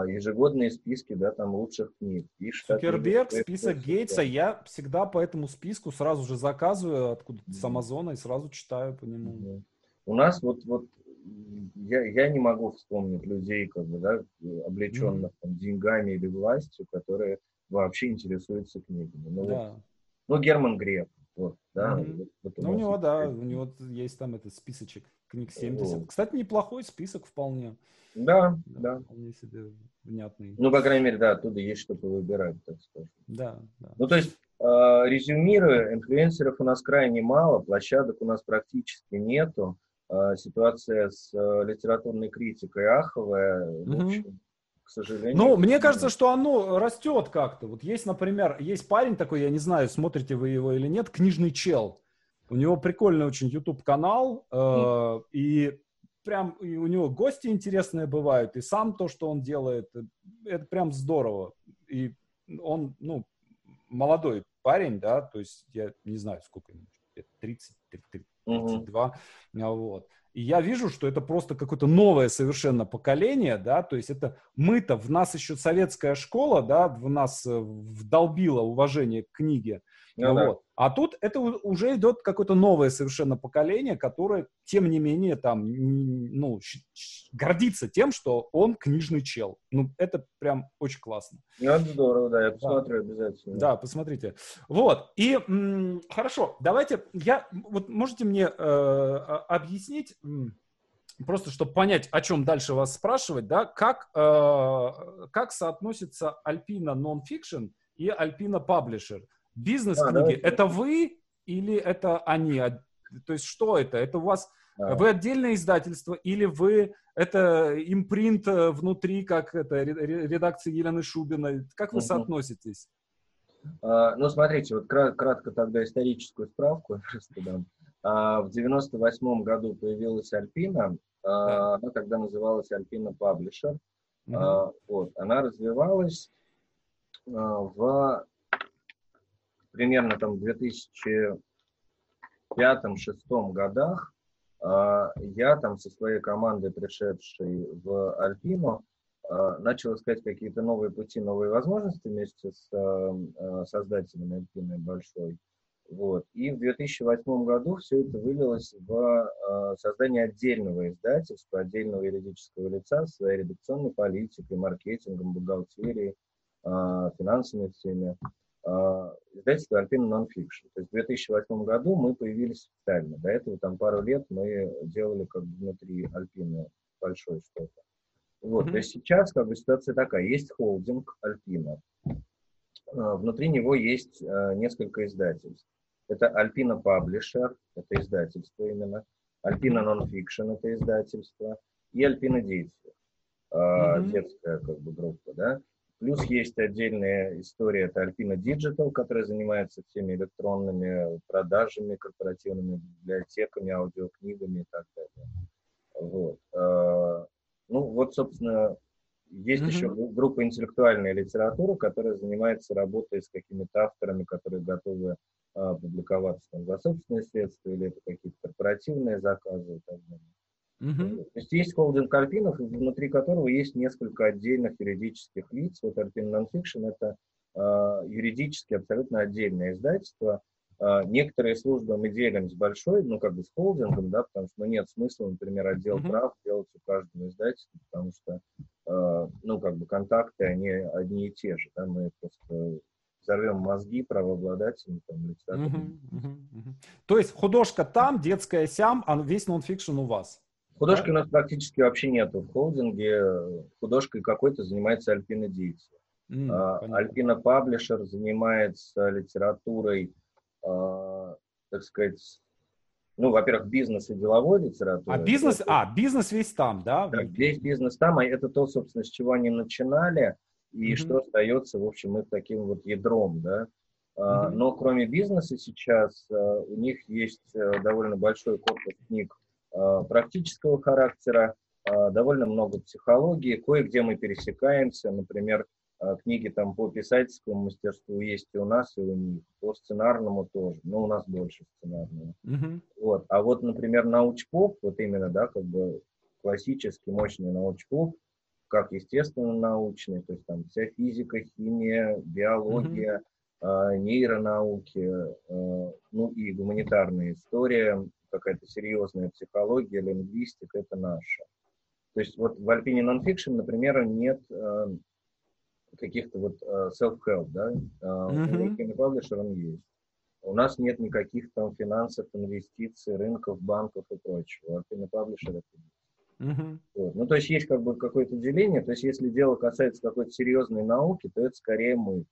ежегодные списки, да, там лучших книг. Пишет, Цукерберг, список Гейтса, я всегда по этому списку сразу же заказываю откуда mm-hmm. с Амазона и сразу читаю по нему. Mm-hmm. У нас вот, вот я, я не могу вспомнить людей, как бы, да, облеченных mm-hmm. там, деньгами или властью, которые вообще интересуются книгами. Ну, да. вот, ну Герман Греф, вот, да. Mm-hmm. Вот, вот ну, у него, да, у него есть там этот списочек книг 70. Oh. Кстати, неплохой список вполне. Да, да. Вполне себе внятный. Ну, по крайней мере, да, оттуда есть что-то выбирать, так скажем. Да, да. Ну, то есть, э, резюмируя, инфлюенсеров у нас крайне мало, площадок у нас практически нету. Э, ситуация с э, литературной критикой аховая. Угу. В общем, к сожалению. Ну, мне кажется, что оно растет как-то. Вот есть, например, есть парень такой, я не знаю, смотрите вы его или нет, книжный чел. У него прикольный очень YouTube канал, э, mm. и прям и у него гости интересные бывают, и сам то, что он делает, это прям здорово. И он, ну, молодой парень, да, то есть я не знаю, сколько ему, 30, 32, mm-hmm. вот. И я вижу, что это просто какое-то новое совершенно поколение, да, то есть это мы-то, в нас еще советская школа, да, в нас э, вдолбила уважение к книге, ну, вот. Да. А тут это уже идет какое-то новое совершенно поколение, которое, тем не менее, там, ну, гордится тем, что он книжный чел. Ну, это прям очень классно. Ну, это здорово, да, я посмотрю да. обязательно. Да, посмотрите. Вот, и хорошо, давайте, я, вот можете мне э, объяснить, просто чтобы понять, о чем дальше вас спрашивать, да, как, э, как соотносится Альпина Nonfiction и Альпина Publisher? Бизнес-книги, а, это вы или это они? То есть что это? Это у вас... Да. Вы отдельное издательство или вы это импринт э, внутри, как это редакция Елены Шубиной? Как вы угу. соотноситесь? А, ну, смотрите, вот кратко тогда историческую справку [LAUGHS] просто дам. А, в 98 году появилась Альпина, а, да. она тогда называлась Альпина Паблишер. Угу. А, вот, она развивалась а, в примерно там в 2005-2006 годах а, я там со своей командой, пришедшей в Альпину, а, начал искать какие-то новые пути, новые возможности вместе с а, создателями Альпины Большой. Вот. И в 2008 году все это вылилось в создание отдельного издательства, отдельного юридического лица своей редакционной политикой, маркетингом, бухгалтерией, финансовыми всеми. А, издательство Alpine Nonfiction. То есть в 2008 году мы появились официально. До этого там пару лет мы делали как бы внутри Альпины большое что-то. Вот, mm-hmm. то есть сейчас как бы ситуация такая. Есть холдинг Альпина. Внутри него есть а, несколько издательств. Это Альпина Publisher, это издательство именно. Альпина Nonfiction, это издательство. И Альпина Дети, mm-hmm. детская как бы группа, да. Плюс есть отдельная история, это Alpina Digital, которая занимается всеми электронными продажами, корпоративными библиотеками, аудиокнигами и так далее. Вот. А, ну, вот, собственно, есть mm-hmm. еще группа интеллектуальная литература, которая занимается работой с какими-то авторами, которые готовы а, публиковаться там, за собственные средства, или это какие-то корпоративные заказы и так далее. Угу. То есть есть холдинг Альпинов, внутри которого есть несколько отдельных юридических лиц. Вот Альпин Nonfiction – это э, юридически абсолютно отдельное издательство. Э, некоторые службы мы делим с большой, ну, как бы с холдингом, да, потому что ну, нет смысла, например, отдел угу. прав делать у каждого издательства, потому что, э, ну, как бы контакты, они одни и те же, да, мы просто взорвем мозги правообладателям, там. Угу, угу, угу. То есть художка там, детская сям, а весь нонфикшн у вас? Художки у нас практически вообще нету в холдинге. Художкой какой-то занимается Альпина Дити. Mm, Альпина Паблишер занимается литературой, а, так сказать, ну, во-первых, бизнес и деловой литературой. А бизнес, а, бизнес весь там, да? Да, весь бизнес там, а это то, собственно, с чего они начинали, и mm-hmm. что остается, в общем, их таким вот ядром, да. Mm-hmm. Но кроме бизнеса сейчас а, у них есть э, довольно большой корпус книг практического характера, э, довольно много психологии, кое-где мы пересекаемся, например, э, книги там по писательскому мастерству есть и у нас, и у них, по сценарному тоже, но у нас больше сценарного. Mm-hmm. Вот. А вот, например, научпоп, вот именно, да, как бы классический мощный научпоп, как естественно научный, то есть там вся физика, химия, биология, mm-hmm. нейронауки, ну и гуманитарная история, какая-то серьезная психология, лингвистика, это наше. То есть вот в Alpine Nonfiction, например, нет э, каких-то вот э, self-help, да, э, mm-hmm. у Publisher он есть. У нас нет никаких там финансов, инвестиций, рынков, банков и прочего. Alpine Publisher это есть. Uh-huh. Вот. Ну, то есть есть как бы какое-то деление, то есть если дело касается какой-то серьезной науки, то это скорее мы.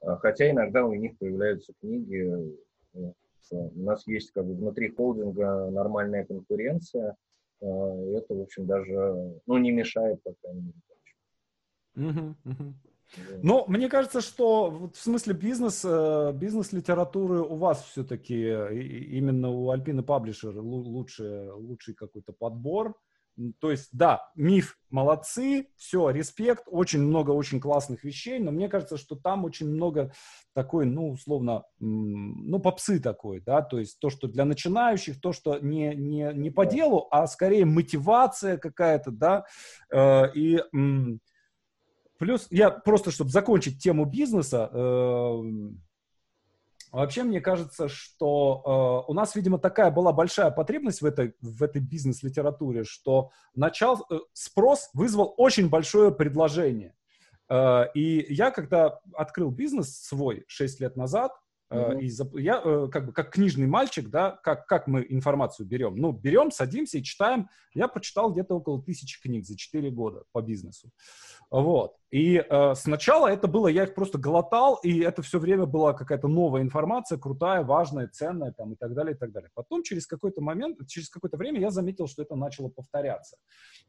А, хотя иногда у них появляются книги, э, у нас есть как бы внутри холдинга нормальная конкуренция, э, и это, в общем, даже, ну, не мешает, по крайней мере. Угу, угу. Ну, мне кажется, что в смысле бизнес, э, бизнес-литературы у вас все-таки, именно у Альпины Паблишер лучший, лучший какой-то подбор, то есть, да, миф, молодцы, все, респект, очень много очень классных вещей, но мне кажется, что там очень много такой, ну, условно, ну, попсы такой, да, то есть то, что для начинающих, то, что не, не, не по делу, а скорее мотивация какая-то, да, э, и плюс я просто, чтобы закончить тему бизнеса, э, Вообще, мне кажется, что э, у нас, видимо, такая была большая потребность в этой, в этой бизнес-литературе, что начал, э, спрос вызвал очень большое предложение. Э, и я, когда открыл бизнес свой 6 лет назад, Mm-hmm. И я э, как бы как книжный мальчик, да, как, как мы информацию берем? Ну, берем, садимся и читаем. Я прочитал где-то около тысячи книг за 4 года по бизнесу. Вот. И э, сначала это было, я их просто глотал, и это все время была какая-то новая информация, крутая, важная, ценная, там, и так далее, и так далее. Потом через какой-то момент, через какое-то время я заметил, что это начало повторяться.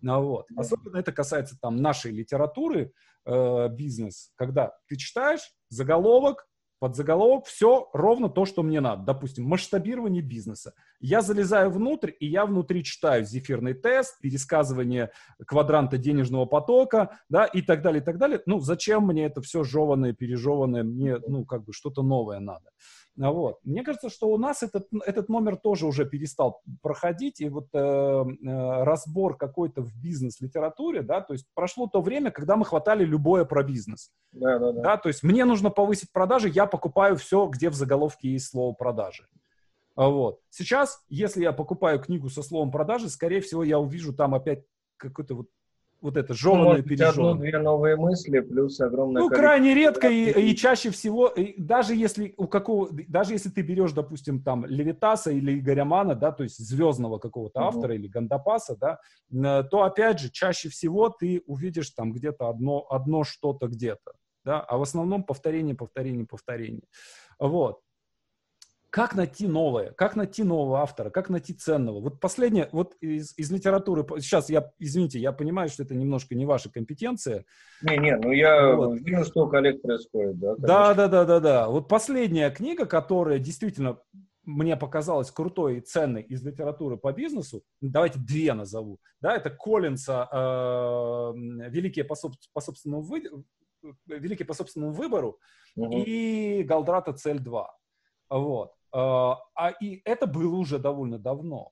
Ну, вот. Особенно это касается там нашей литературы, э, бизнес, когда ты читаешь заголовок, под заголовок все ровно то, что мне надо. Допустим, масштабирование бизнеса. Я залезаю внутрь, и я внутри читаю зефирный тест, пересказывание квадранта денежного потока, да, и так далее, и так далее. Ну, зачем мне это все жеванное, пережеванное? Мне, ну, как бы что-то новое надо. А вот. Мне кажется, что у нас этот, этот номер тоже уже перестал проходить, и вот э, э, разбор какой-то в бизнес-литературе, да, то есть прошло то время, когда мы хватали любое про бизнес. Да, да, да. да, то есть мне нужно повысить продажи, я покупаю все, где в заголовке есть слово продажи. А вот. Сейчас, если я покупаю книгу со словом продажи, скорее всего, я увижу там опять какой-то вот вот это жеванное, ну, пережеванное. одну-две новые мысли, плюс огромное Ну, крайне редко и, и чаще всего, и даже если у какого, даже если ты берешь, допустим, там Левитаса или Игоря Мана, да, то есть звездного какого-то угу. автора или Гандапаса, да, то, опять же, чаще всего ты увидишь там где-то одно, одно что-то где-то, да, а в основном повторение, повторение, повторение. Вот. Как найти новое? Как найти нового автора? Как найти ценного? Вот последнее, вот из, из литературы, сейчас я, извините, я понимаю, что это немножко не ваша компетенция. Не-не, ну я вот. вижу, что у коллег происходит, да? Да, да, да, да, да. Вот последняя книга, которая действительно мне показалась крутой и ценной из литературы по бизнесу, давайте две назову, да, это Коллинса э, «Великие по, соб, по собственному вы, «Великие по собственному выбору» угу. и Галдрата «Цель 2». Вот. А, а и это было уже довольно давно.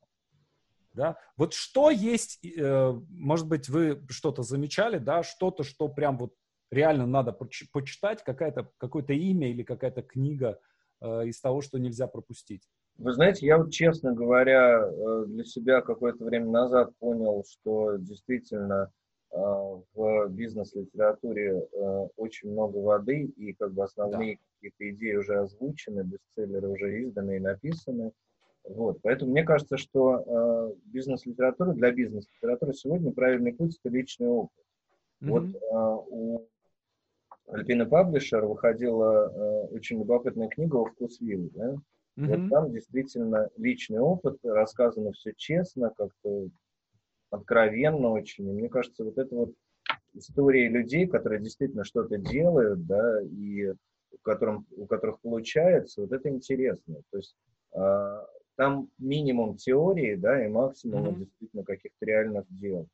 Да? Вот что есть, э, может быть, вы что-то замечали, да, что-то, что прям вот реально надо почитать, какая-то, какое-то имя или какая-то книга э, из того, что нельзя пропустить? Вы знаете, я вот, честно говоря, э, для себя какое-то время назад понял, что действительно в бизнес-литературе очень много воды, и как бы основные да какие-то идеи уже озвучены, бестселлеры уже изданы и написаны. Вот. Поэтому мне кажется, что э, бизнес-литература для бизнес-литературы сегодня правильный путь – это личный опыт. Mm-hmm. Вот э, у Альпина Паблишер выходила э, очень любопытная книга «О вкус вилл». Да? Mm-hmm. Вот там действительно личный опыт, рассказано все честно, как-то откровенно очень. И мне кажется, вот это вот истории людей, которые действительно что-то делают, да, и у, которым, у которых получается, вот это интересно. То есть э, там минимум теории, да, и максимум mm-hmm. действительно каких-то реальных дел.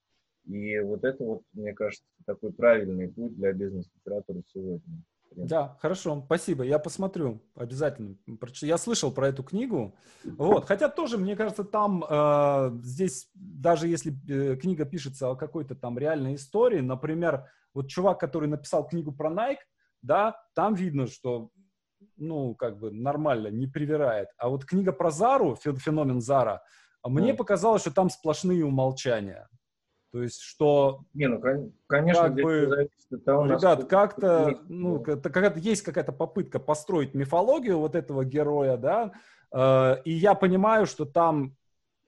И вот это вот, мне кажется, такой правильный путь для бизнес-литературы сегодня. Да, хорошо, спасибо. Я посмотрю обязательно. Я слышал про эту книгу. Вот, хотя тоже, мне кажется, там э, здесь даже если э, книга пишется о какой-то там реальной истории, например, вот чувак, который написал книгу про Nike, да, там видно, что, ну, как бы нормально, не привирает. А вот книга про Зару, феномен Зара, мне mm. показалось, что там сплошные умолчания. То есть, что... Не, ну, конечно, как бы, зависит от того, Ребят, как-то, ну, как есть какая-то попытка построить мифологию вот этого героя, да, э, и я понимаю, что там,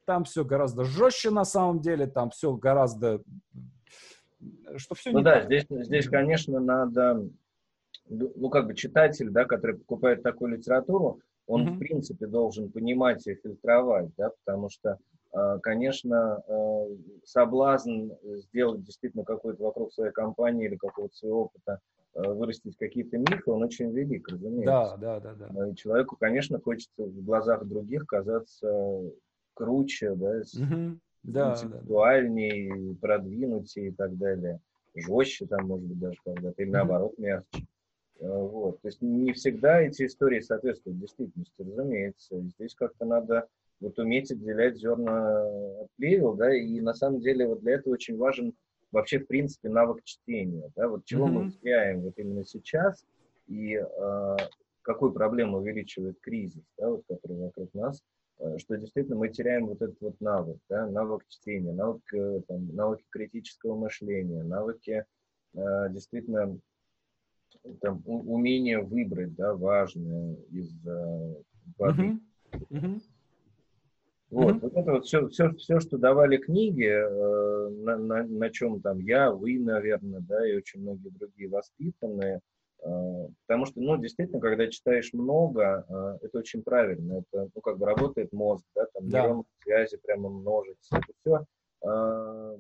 там все гораздо жестче на самом деле, там все гораздо... Что все ну не да, так. здесь, здесь, конечно, надо ну, как бы читатель, да, который покупает такую литературу, он, mm-hmm. в принципе, должен понимать и фильтровать, да, потому что, конечно, а, соблазн сделать действительно какой-то вокруг своей компании или какого-то своего опыта, а, вырастить какие-то мифы, он очень велик, разумеется. Да, да, да. да. И человеку, конечно, хочется в глазах других казаться круче, да, mm-hmm. да, интеллектуальнее, да, да. продвинутее и так далее. Жестче там, может быть, даже когда-то, или наоборот, мягче. Э, вот. То есть не всегда эти истории соответствуют действительности, разумеется. Здесь как-то надо вот уметь отделять зерна от плевел, да, и на самом деле вот для этого очень важен вообще, в принципе, навык чтения, да, вот чего mm-hmm. мы теряем вот именно сейчас, и э, какую проблему увеличивает кризис, да, вот, который вокруг нас, э, что действительно мы теряем вот этот вот навык, да, навык чтения, навык, э, там, навыки критического мышления, навыки э, действительно там, умение выбрать, да, важное из э, воды. Mm-hmm. Mm-hmm. Вот, mm-hmm. вот это вот все, все, все, что давали книги, э, на, на, на чем там я, вы, наверное, да, и очень многие другие воспитанные, э, потому что, ну, действительно, когда читаешь много, э, это очень правильно, это, ну, как бы работает мозг, да, там да. нейронные связи прямо множится, это все. Э,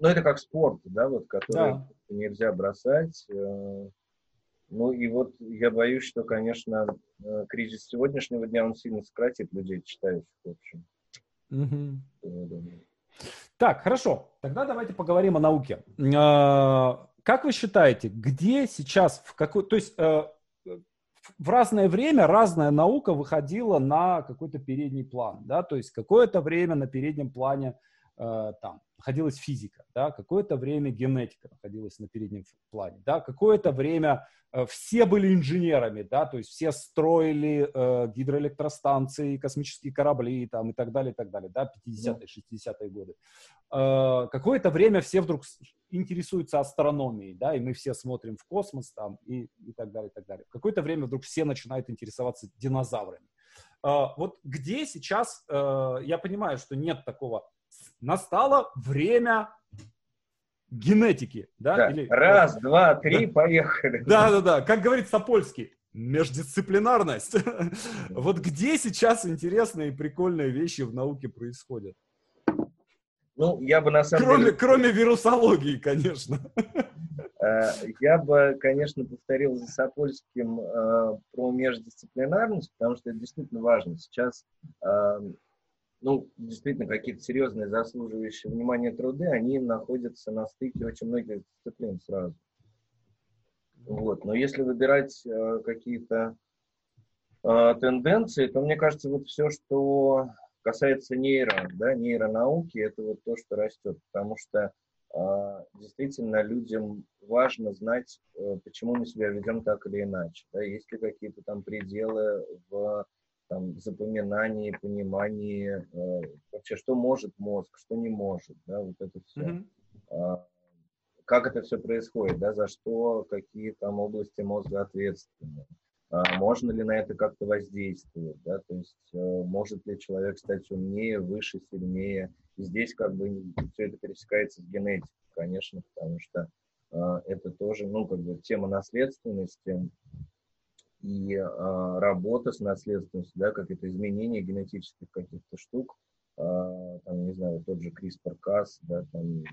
ну, это как спорт, да, вот, который да. нельзя бросать. Э, ну и вот я боюсь, что, конечно, э, кризис сегодняшнего дня, он сильно сократит людей, читающих, в общем. Угу. Так, хорошо. Тогда давайте поговорим о науке. А, как вы считаете, где сейчас, в какой, то есть э, в разное время разная наука выходила на какой-то передний план, да, то есть какое-то время на переднем плане э, там находилась физика, да, какое-то время генетика находилась на переднем плане, да, какое-то время э, все были инженерами, да, то есть все строили э, гидроэлектростанции, космические корабли там и так далее, и так далее, да, 50-е, 60-е годы. Э, какое-то время все вдруг интересуются астрономией, да, и мы все смотрим в космос там и, и так далее, и так далее. Какое-то время вдруг все начинают интересоваться динозаврами. Э, вот где сейчас, э, я понимаю, что нет такого настало время генетики. Да? Да. Или... Раз, два, три, поехали. Да, да, да. Как говорит Сапольский, междисциплинарность. [LAUGHS] Вот где сейчас интересные и прикольные вещи в науке происходят? Ну, я бы на самом кроме, деле... Кроме вирусологии, конечно. Э, я бы, конечно, повторил за Сапольским э, про междисциплинарность, потому что это действительно важно. Сейчас э, ну, действительно, какие-то серьезные, заслуживающие внимания труды, они находятся на стыке очень многих дисциплин сразу. Вот. Но если выбирать э, какие-то э, тенденции, то мне кажется, вот все, что касается нейро, да, нейронауки, это вот то, что растет, потому что э, действительно людям важно знать, э, почему мы себя ведем так или иначе, да, есть ли какие-то там пределы в там, запоминании, понимании, э, вообще, что может мозг, что не может, да, вот это все. Mm-hmm. А, как это все происходит, да, за что, какие там области мозга ответственны. А, можно ли на это как-то воздействовать, да, то есть э, может ли человек стать умнее, выше, сильнее. И здесь как бы все это пересекается с генетикой, конечно, потому что э, это тоже, ну, как бы тема наследственности, и э, работа с наследственностью, да, как это изменение генетических каких-то штук, э, там, не знаю, тот же CRISPR-Cas, да, там,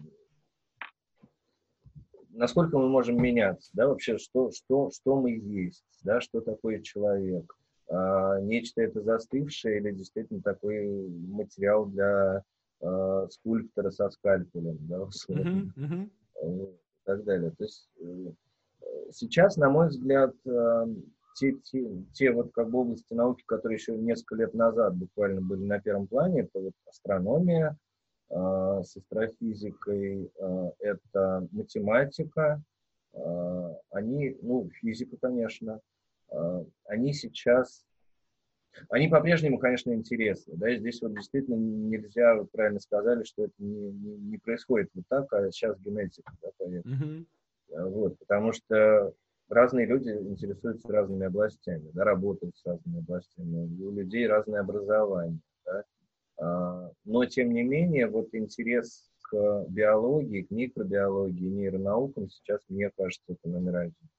насколько мы можем меняться, да, вообще, что, что, что мы есть, да, что такое человек, э, нечто это застывшее или действительно такой материал для э, скульптора со скальпелем, да, условно, mm-hmm, mm-hmm. и так далее. То есть э, сейчас, на мой взгляд, те, те, те вот как бы области науки, которые еще несколько лет назад буквально были на первом плане, это вот астрономия э, с астрофизикой, э, это математика, э, они, ну, физика, конечно, э, они сейчас, они по-прежнему, конечно, интересны, да, здесь вот действительно нельзя, вы правильно сказали, что это не, не, не происходит вот так, а сейчас генетика, да, поэтому. Mm-hmm. Вот, потому что разные люди интересуются разными областями, да, работают с разными областями, у людей разное образование, да, а, но тем не менее вот интерес к биологии, к микробиологии, нейронаукам сейчас, мне кажется, это номер один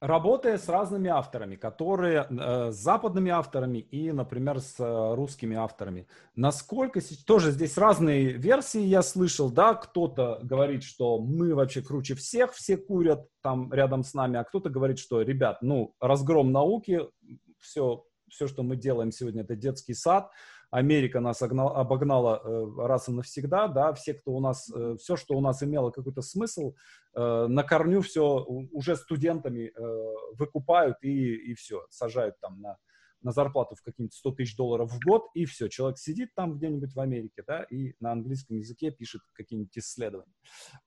работая с разными авторами, которые э, с западными авторами и, например, с э, русскими авторами. Насколько тоже здесь разные версии я слышал, да, кто-то говорит, что мы вообще круче всех, все курят там рядом с нами, а кто-то говорит, что, ребят, ну, разгром науки, все, все, что мы делаем сегодня, это детский сад, Америка нас огнал, обогнала э, раз и навсегда, да, все, кто у нас, э, все, что у нас имело какой-то смысл, э, на корню все уже студентами э, выкупают и, и все, сажают там на, на зарплату в какие-нибудь 100 тысяч долларов в год, и все, человек сидит там где-нибудь в Америке, да, и на английском языке пишет какие-нибудь исследования.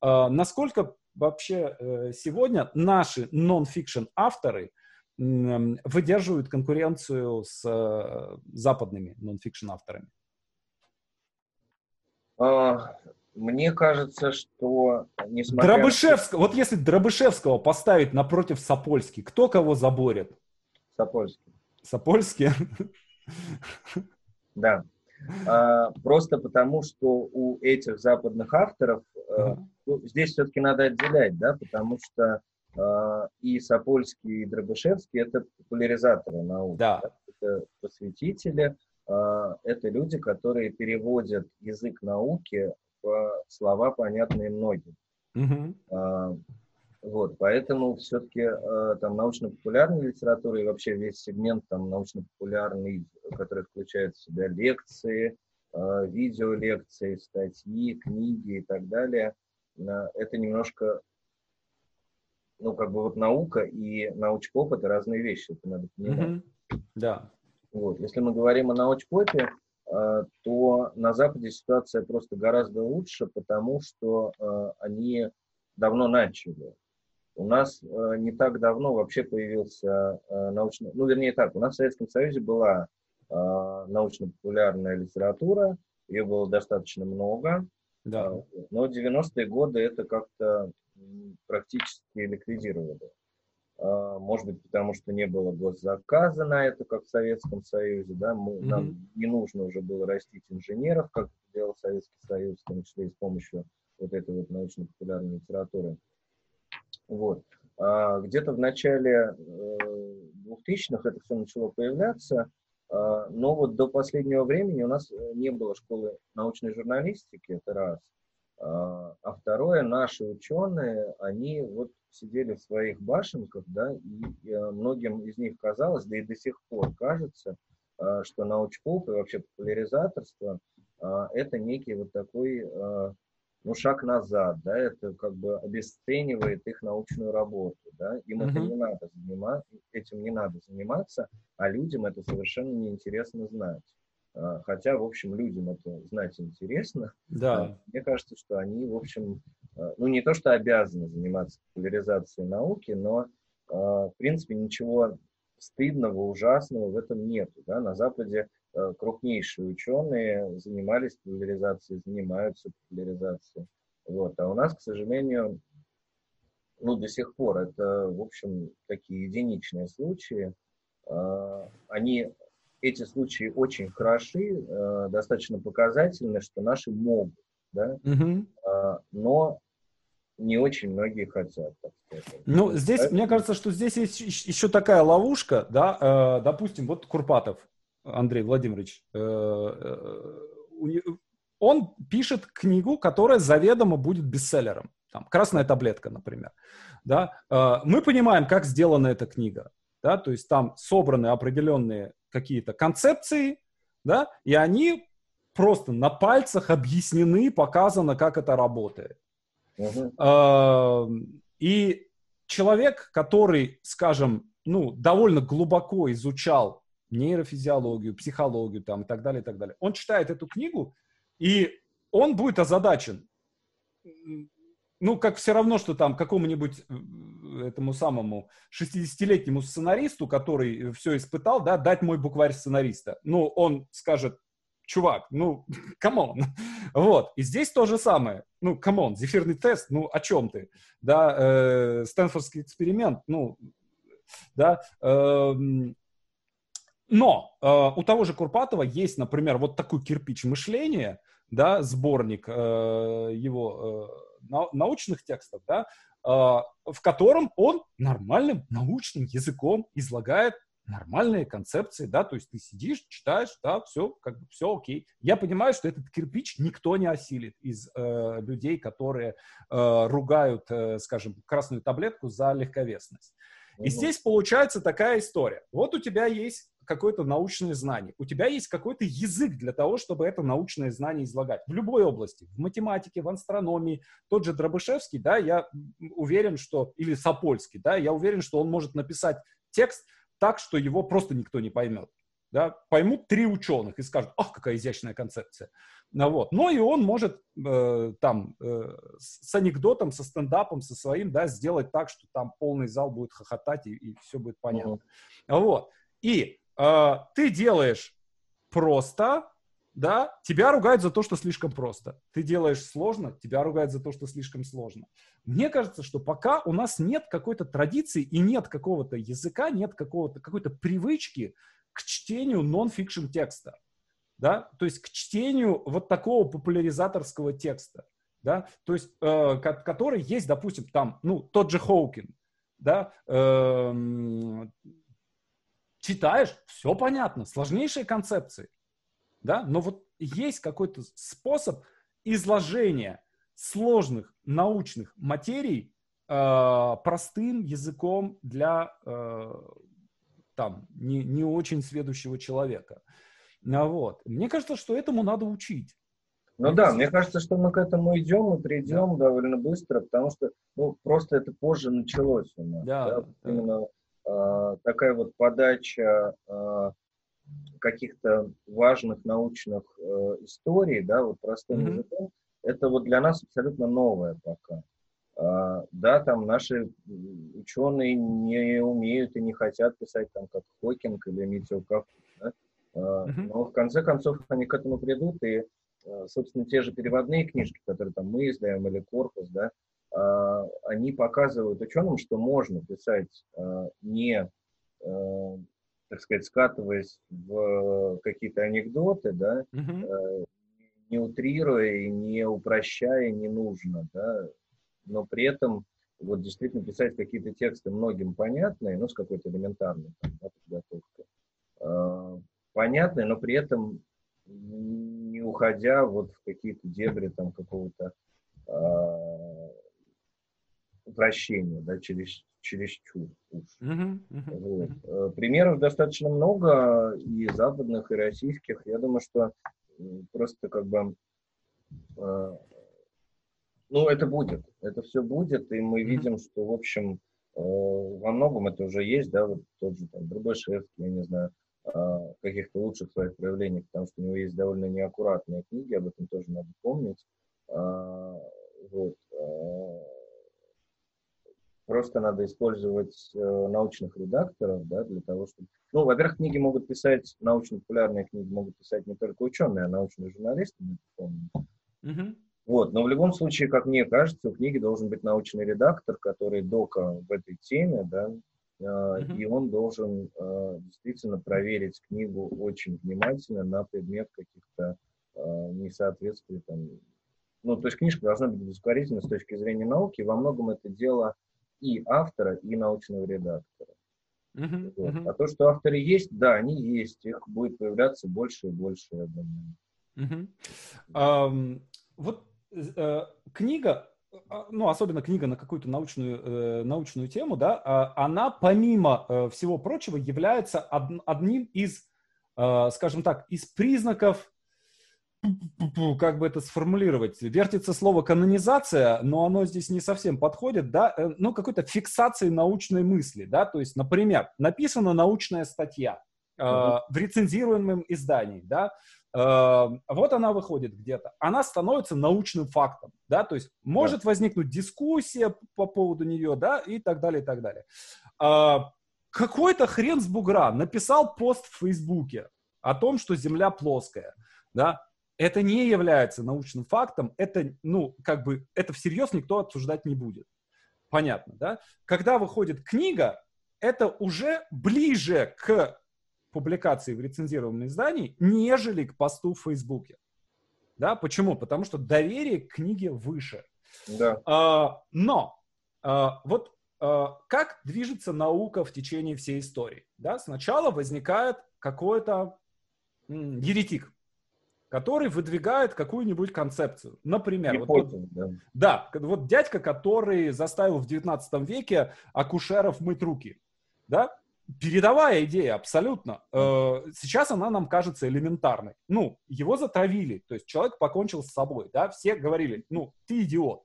Э, насколько вообще э, сегодня наши нон-фикшн авторы – выдерживают конкуренцию с э, западными нон-фикшн авторами? А, мне кажется, что несмотря... Дробышевского, вот если Дробышевского поставить напротив Сапольски, кто кого заборет? Сапольский. Сапольский? Да. А, просто потому, что у этих западных авторов uh-huh. ну, здесь все-таки надо отделять, да, потому что и Сапольский, и Дробышевский – это популяризаторы науки. Да. Это просветители, а, это люди, которые переводят язык науки в слова, понятные многим. Угу. Вот, поэтому все-таки там научно-популярная литература и вообще весь сегмент там научно-популярный, который включает в себя лекции, видеолекции, статьи, книги и так далее, это немножко ну, как бы вот наука и научпоп – это разные вещи, это надо понимать. Mm-hmm. Да. Вот. Если мы говорим о научпопе, э, то на Западе ситуация просто гораздо лучше, потому что э, они давно начали. У нас э, не так давно вообще появился научный, ну, вернее так, у нас в Советском Союзе была научно-популярная литература, ее было достаточно много, да. но 90-е годы это как-то практически ликвидировали. А, может быть, потому что не было госзаказа на это, как в Советском Союзе, да, мы, mm-hmm. нам не нужно уже было растить инженеров, как делал Советский Союз, в том числе и с помощью вот этой вот научно-популярной литературы. Вот. А где-то в начале 2000-х э, это все начало появляться, а, но вот до последнего времени у нас э, не было школы научной журналистики, это раз. А, а второе, наши ученые, они вот сидели в своих башенках, да, и, и многим из них казалось, да и до сих пор кажется, а, что научпоп и вообще популяризаторство а, это некий вот такой ну, шаг назад, да, это как бы обесценивает их научную работу, да, им mm-hmm. это не надо заниматься, этим не надо заниматься, а людям это совершенно неинтересно знать. А, хотя, в общем, людям это знать интересно. Да. Мне кажется, что они, в общем, а, ну не то, что обязаны заниматься популяризацией науки, но, а, в принципе, ничего стыдного, ужасного в этом нет. Да? На Западе крупнейшие ученые занимались популяризацией, занимаются популяризацией. Вот. А у нас, к сожалению, ну, до сих пор это, в общем, такие единичные случаи. Они эти случаи очень хороши, э, достаточно показательны, что наши могут, да, угу. э, но не очень многие хотят. Так сказать. Ну, здесь, Поэтому... мне кажется, что здесь есть еще такая ловушка, да, э, допустим, вот Курпатов Андрей Владимирович, э, э, он пишет книгу, которая заведомо будет бестселлером. Там, «Красная таблетка», например. Да? Э, мы понимаем, как сделана эта книга. Да? То есть там собраны определенные какие-то концепции, да, и они просто на пальцах объяснены, показано, как это работает. Uh-huh. И человек, который, скажем, ну, довольно глубоко изучал нейрофизиологию, психологию там, и так далее, и так далее, он читает эту книгу, и он будет озадачен ну, как все равно, что там какому-нибудь этому самому 60-летнему сценаристу, который все испытал, да, дать мой букварь сценариста. Ну, он скажет, чувак, ну, [LAUGHS] come on. Вот. И здесь то же самое. Ну, come on, зефирный тест, ну, о чем ты? Да, э, Стэнфордский эксперимент, ну, да. Э, но э, у того же Курпатова есть, например, вот такой кирпич мышления, да, сборник э, его э, научных текстов, да, в котором он нормальным научным языком излагает нормальные концепции, да, то есть ты сидишь, читаешь, да, все, как бы все окей. Я понимаю, что этот кирпич никто не осилит из э, людей, которые э, ругают, э, скажем, красную таблетку за легковесность. И здесь получается такая история. Вот у тебя есть какое-то научное знание, у тебя есть какой-то язык для того, чтобы это научное знание излагать. В любой области, в математике, в астрономии. Тот же Дробышевский, да, я уверен, что, или Сапольский, да, я уверен, что он может написать текст так, что его просто никто не поймет. Да, поймут три ученых и скажут, ах, какая изящная концепция. Ну, вот. Но и он может э, там э, с анекдотом, со стендапом, со своим, да, сделать так, что там полный зал будет хохотать и, и все будет понятно. Uh-huh. Вот. И э, ты делаешь просто, да, тебя ругают за то, что слишком просто. Ты делаешь сложно, тебя ругают за то, что слишком сложно. Мне кажется, что пока у нас нет какой-то традиции и нет какого-то языка, нет какого-то, какой-то привычки к чтению нон-фикшн текста да, то есть к чтению вот такого популяризаторского текста, да, то есть, э, который есть, допустим, там, ну, тот же Хоукин, да, э, читаешь, все понятно, сложнейшие концепции, да, но вот есть какой-то способ изложения сложных научных материй э, простым языком для э, там не, не очень сведущего человека. А вот. Мне кажется, что этому надо учить. Ну мне да, кажется, мне кажется, что мы к этому идем и придем да. довольно быстро, потому что ну, просто это позже началось у нас. Да, да? Да. Именно такая вот подача э, каких-то важных научных э, историй, да, вот простым mm-hmm. языком, это вот для нас абсолютно новое пока. А, да, там наши ученые не умеют и не хотят писать там как Хокинг или Митил Каф, да? Uh-huh. Но в конце концов они к этому придут, и, собственно, те же переводные книжки, которые там мы издаем или корпус, да, а, они показывают ученым, что можно писать э, не, э, так сказать, скатываясь в какие-то анекдоты, да, uh-huh. не утрируя и не упрощая не нужно, да, но при этом вот действительно писать какие-то тексты многим понятные, ну, с какой-то элементарной там, да, подготовкой понятное, но при этом не уходя вот в какие-то дебри там какого-то э, упрощения, да, через, через чур. Uh-huh, uh-huh, вот. uh-huh. Примеров достаточно много и западных, и российских. Я думаю, что просто как бы э, ну, это будет, это все будет, и мы видим, что, в общем, э, во многом это уже есть, да, вот тот же там Дробышевский, я не знаю, каких-то лучших своих проявлений, потому что у него есть довольно неаккуратные книги, об этом тоже надо помнить. Вот. Просто надо использовать э, научных редакторов, да, для того, чтобы... Ну, во-первых, книги могут писать, научно-популярные книги могут писать не только ученые, а научные журналисты, мы помним. Mm-hmm. Вот, но в любом случае, как мне кажется, у книги должен быть научный редактор, который дока в этой теме, да, Mm-hmm. И он должен а, действительно проверить книгу очень внимательно на предмет каких-то а, несоответствий. Там. Ну, то есть книжка должна быть удовлетворительна с точки зрения науки. Во многом это дело и автора, и научного редактора. Uh-huh, вот. uh-huh. А то, что авторы есть, да, они есть. Их будет появляться больше и больше, я думаю. Uh-huh. Um, вот uh, книга а, ну, особенно книга на какую-то научную, э, научную тему, да, э, она, помимо э, всего прочего, является од, одним из, э, скажем так, из признаков, как бы это сформулировать, вертится слово канонизация, но оно здесь не совсем подходит, да, э, ну, какой-то фиксации научной мысли, да, то есть, например, написана научная статья э, в рецензируемом издании, да, Эм, вот она выходит где-то, она становится научным фактом, да, то есть может да. возникнуть дискуссия по поводу нее, да, и так далее, и так далее. А, какой-то хрен с бугра написал пост в Фейсбуке о том, что Земля плоская, да, это не является научным фактом, это, ну, как бы, это всерьез никто обсуждать не будет. Понятно, да? Когда выходит книга, это уже ближе к публикации в рецензированном издании, нежели к посту в Фейсбуке. Да, почему? Потому что доверие к книге выше. Да. А, но а, вот а, как движется наука в течение всей истории? Да, сначала возникает какой-то еретик, который выдвигает какую-нибудь концепцию. Например, вот, тот, да. да, вот дядька, который заставил в 19 веке акушеров мыть руки. Да? передовая идея, абсолютно. Э, сейчас она нам кажется элементарной. Ну, его затравили, то есть человек покончил с собой, да, все говорили, ну, ты идиот,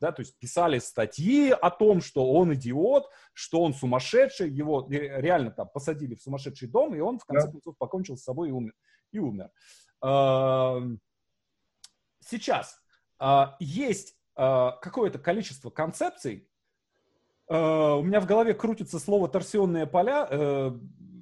да, то есть писали статьи о том, что он идиот, что он сумасшедший, его реально там посадили в сумасшедший дом, и он в конце концов покончил с собой и умер. И умер. Сейчас а, есть а, какое-то количество концепций, а, у меня в голове крутится слово торсионные поля. Э,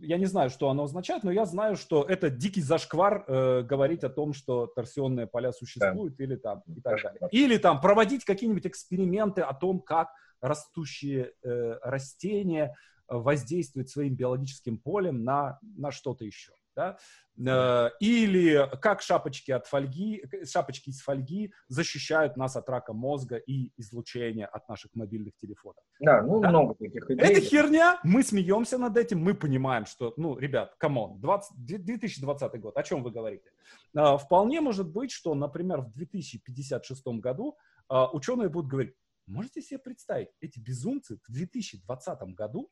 я не знаю, что оно означает, но я знаю, что это дикий зашквар э, говорить о том, что торсионные поля существуют да. или там и так далее. Или там проводить какие-нибудь эксперименты о том, как растущие э, растения воздействуют своим биологическим полем на, на что-то еще да, э, или как шапочки от фольги, шапочки из фольги защищают нас от рака мозга и излучения от наших мобильных телефонов. Да, ну да? много таких идей. Это херня, мы смеемся над этим, мы понимаем, что, ну, ребят, come on, 20, 2020 год, о чем вы говорите? Э, вполне может быть, что, например, в 2056 году э, ученые будут говорить, можете себе представить, эти безумцы в 2020 году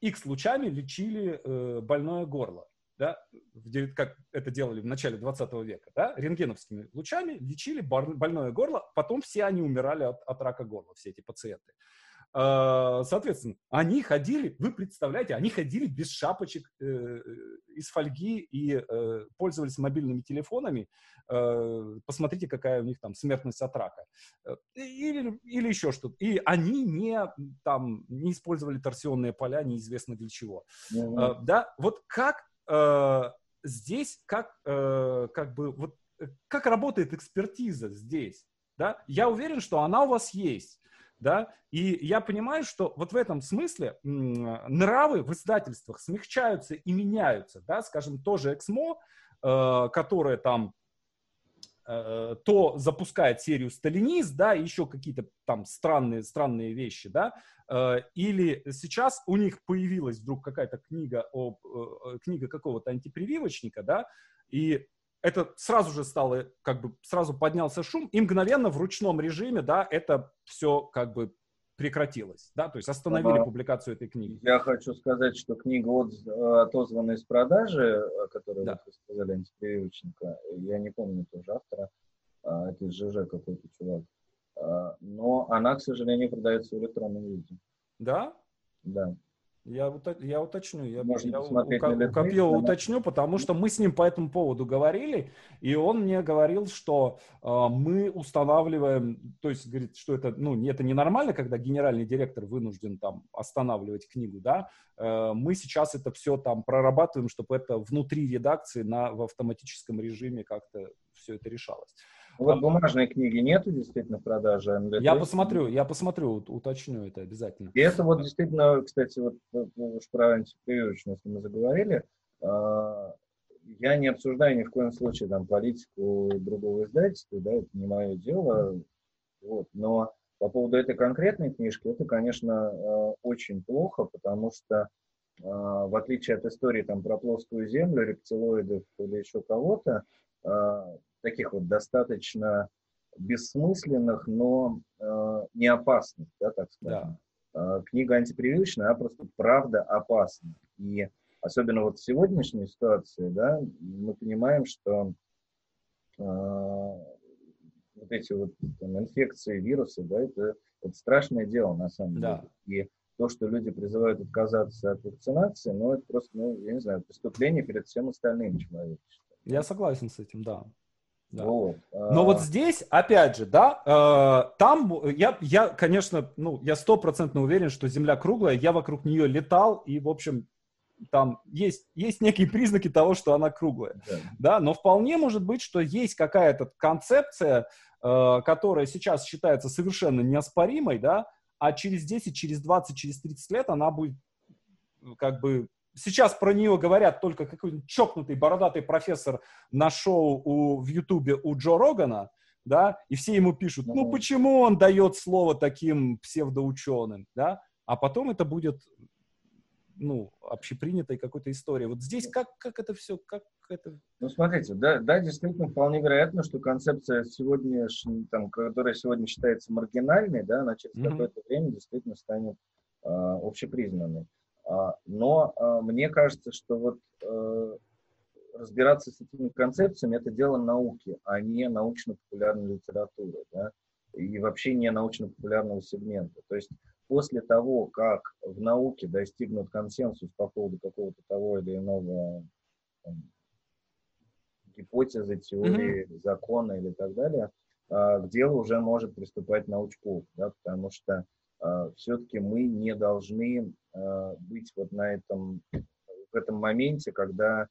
X лучами лечили э, больное горло да, как это делали в начале 20 века, да, рентгеновскими лучами лечили больное горло, потом все они умирали от, от рака горла, все эти пациенты. А, соответственно, они ходили, вы представляете, они ходили без шапочек э, из фольги и э, пользовались мобильными телефонами. Э, посмотрите, какая у них там смертность от рака. Э, или, или еще что-то. И они не, там, не использовали торсионные поля, неизвестно для чего. Mm-hmm. Э, да, вот как э, здесь как, э, как бы, вот, э, как работает экспертиза здесь, да? Я уверен, что она у вас есть, да, и я понимаю, что вот в этом смысле нравы в издательствах смягчаются и меняются, да, скажем, тоже Эксмо, э, которое там то запускает серию «Сталинист», да, еще какие-то там странные, странные вещи, да, э, или сейчас у них появилась вдруг какая-то книга, об, э, книга какого-то антипрививочника, да, и это сразу же стало, как бы, сразу поднялся шум, и мгновенно в ручном режиме, да, это все как бы прекратилось, да, то есть остановили ага. публикацию этой книги. Я хочу сказать, что книга от, отозвана из продажи, которую да. вы сказали, антипрививочника, я не помню тоже автора, а, это из ЖЖ какой-то чувак, а, но она, к сожалению, продается в электронном виде. Да? Да. Я, я уточню, я, я укопил, да? уточню, потому что мы с ним по этому поводу говорили, и он мне говорил, что э, мы устанавливаем, то есть говорит, что это, ну, это ненормально, когда генеральный директор вынужден там останавливать книгу, да, э, мы сейчас это все там прорабатываем, чтобы это внутри редакции на, в автоматическом режиме как-то все это решалось. Вот бумажной книги нету действительно в продаже. Я посмотрю, я посмотрю, уточню это обязательно. И это вот действительно, кстати, вот уж про антипрививочность мы заговорили, а, я не обсуждаю ни в коем случае там политику другого издательства, да, это не мое дело, вот, но по поводу этой конкретной книжки, это, конечно, а, очень плохо, потому что а, в отличие от истории там про плоскую землю, рептилоидов или еще кого-то, таких вот достаточно бессмысленных, но э, не опасных, да, так скажем. Да. Э, книга антипрививочная, она просто правда опасна. И особенно вот в сегодняшней ситуации, да, мы понимаем, что э, вот эти вот там, инфекции, вирусы, да, это, это страшное дело на самом да. деле. И то, что люди призывают отказаться от вакцинации, ну, это просто, ну, я не знаю, преступление перед всем остальным человечеством. Я согласен с этим, да. Да. Вот. Но вот здесь, опять же, да, э, там я, я, конечно, ну, я стопроцентно уверен, что Земля круглая, я вокруг нее летал, и, в общем, там есть, есть некие признаки того, что она круглая, да. да, но вполне может быть, что есть какая-то концепция, э, которая сейчас считается совершенно неоспоримой, да, а через 10, через 20, через 30 лет она будет как бы Сейчас про нее говорят только какой-нибудь чокнутый бородатый профессор на шоу у, в Ютубе у Джо Рогана, да, и все ему пишут, ну почему он дает слово таким псевдоученым, да, а потом это будет, ну, общепринятой какой-то историей. Вот здесь как, как это все, как это... Ну, смотрите, да, да, действительно, вполне вероятно, что концепция сегодня, там, которая сегодня считается маргинальной, да, она через mm-hmm. какое-то время действительно станет э, общепризнанной. А, но а, мне кажется, что вот э, разбираться с этими концепциями – это дело науки, а не научно-популярной литературы, да, и вообще не научно-популярного сегмента. То есть после того, как в науке достигнут консенсус по поводу какого-то того или иного там, гипотезы, теории, mm-hmm. закона или так далее, а, к делу уже может приступать научпоп, да, потому что все-таки мы не должны а, быть вот на этом, в этом моменте, когда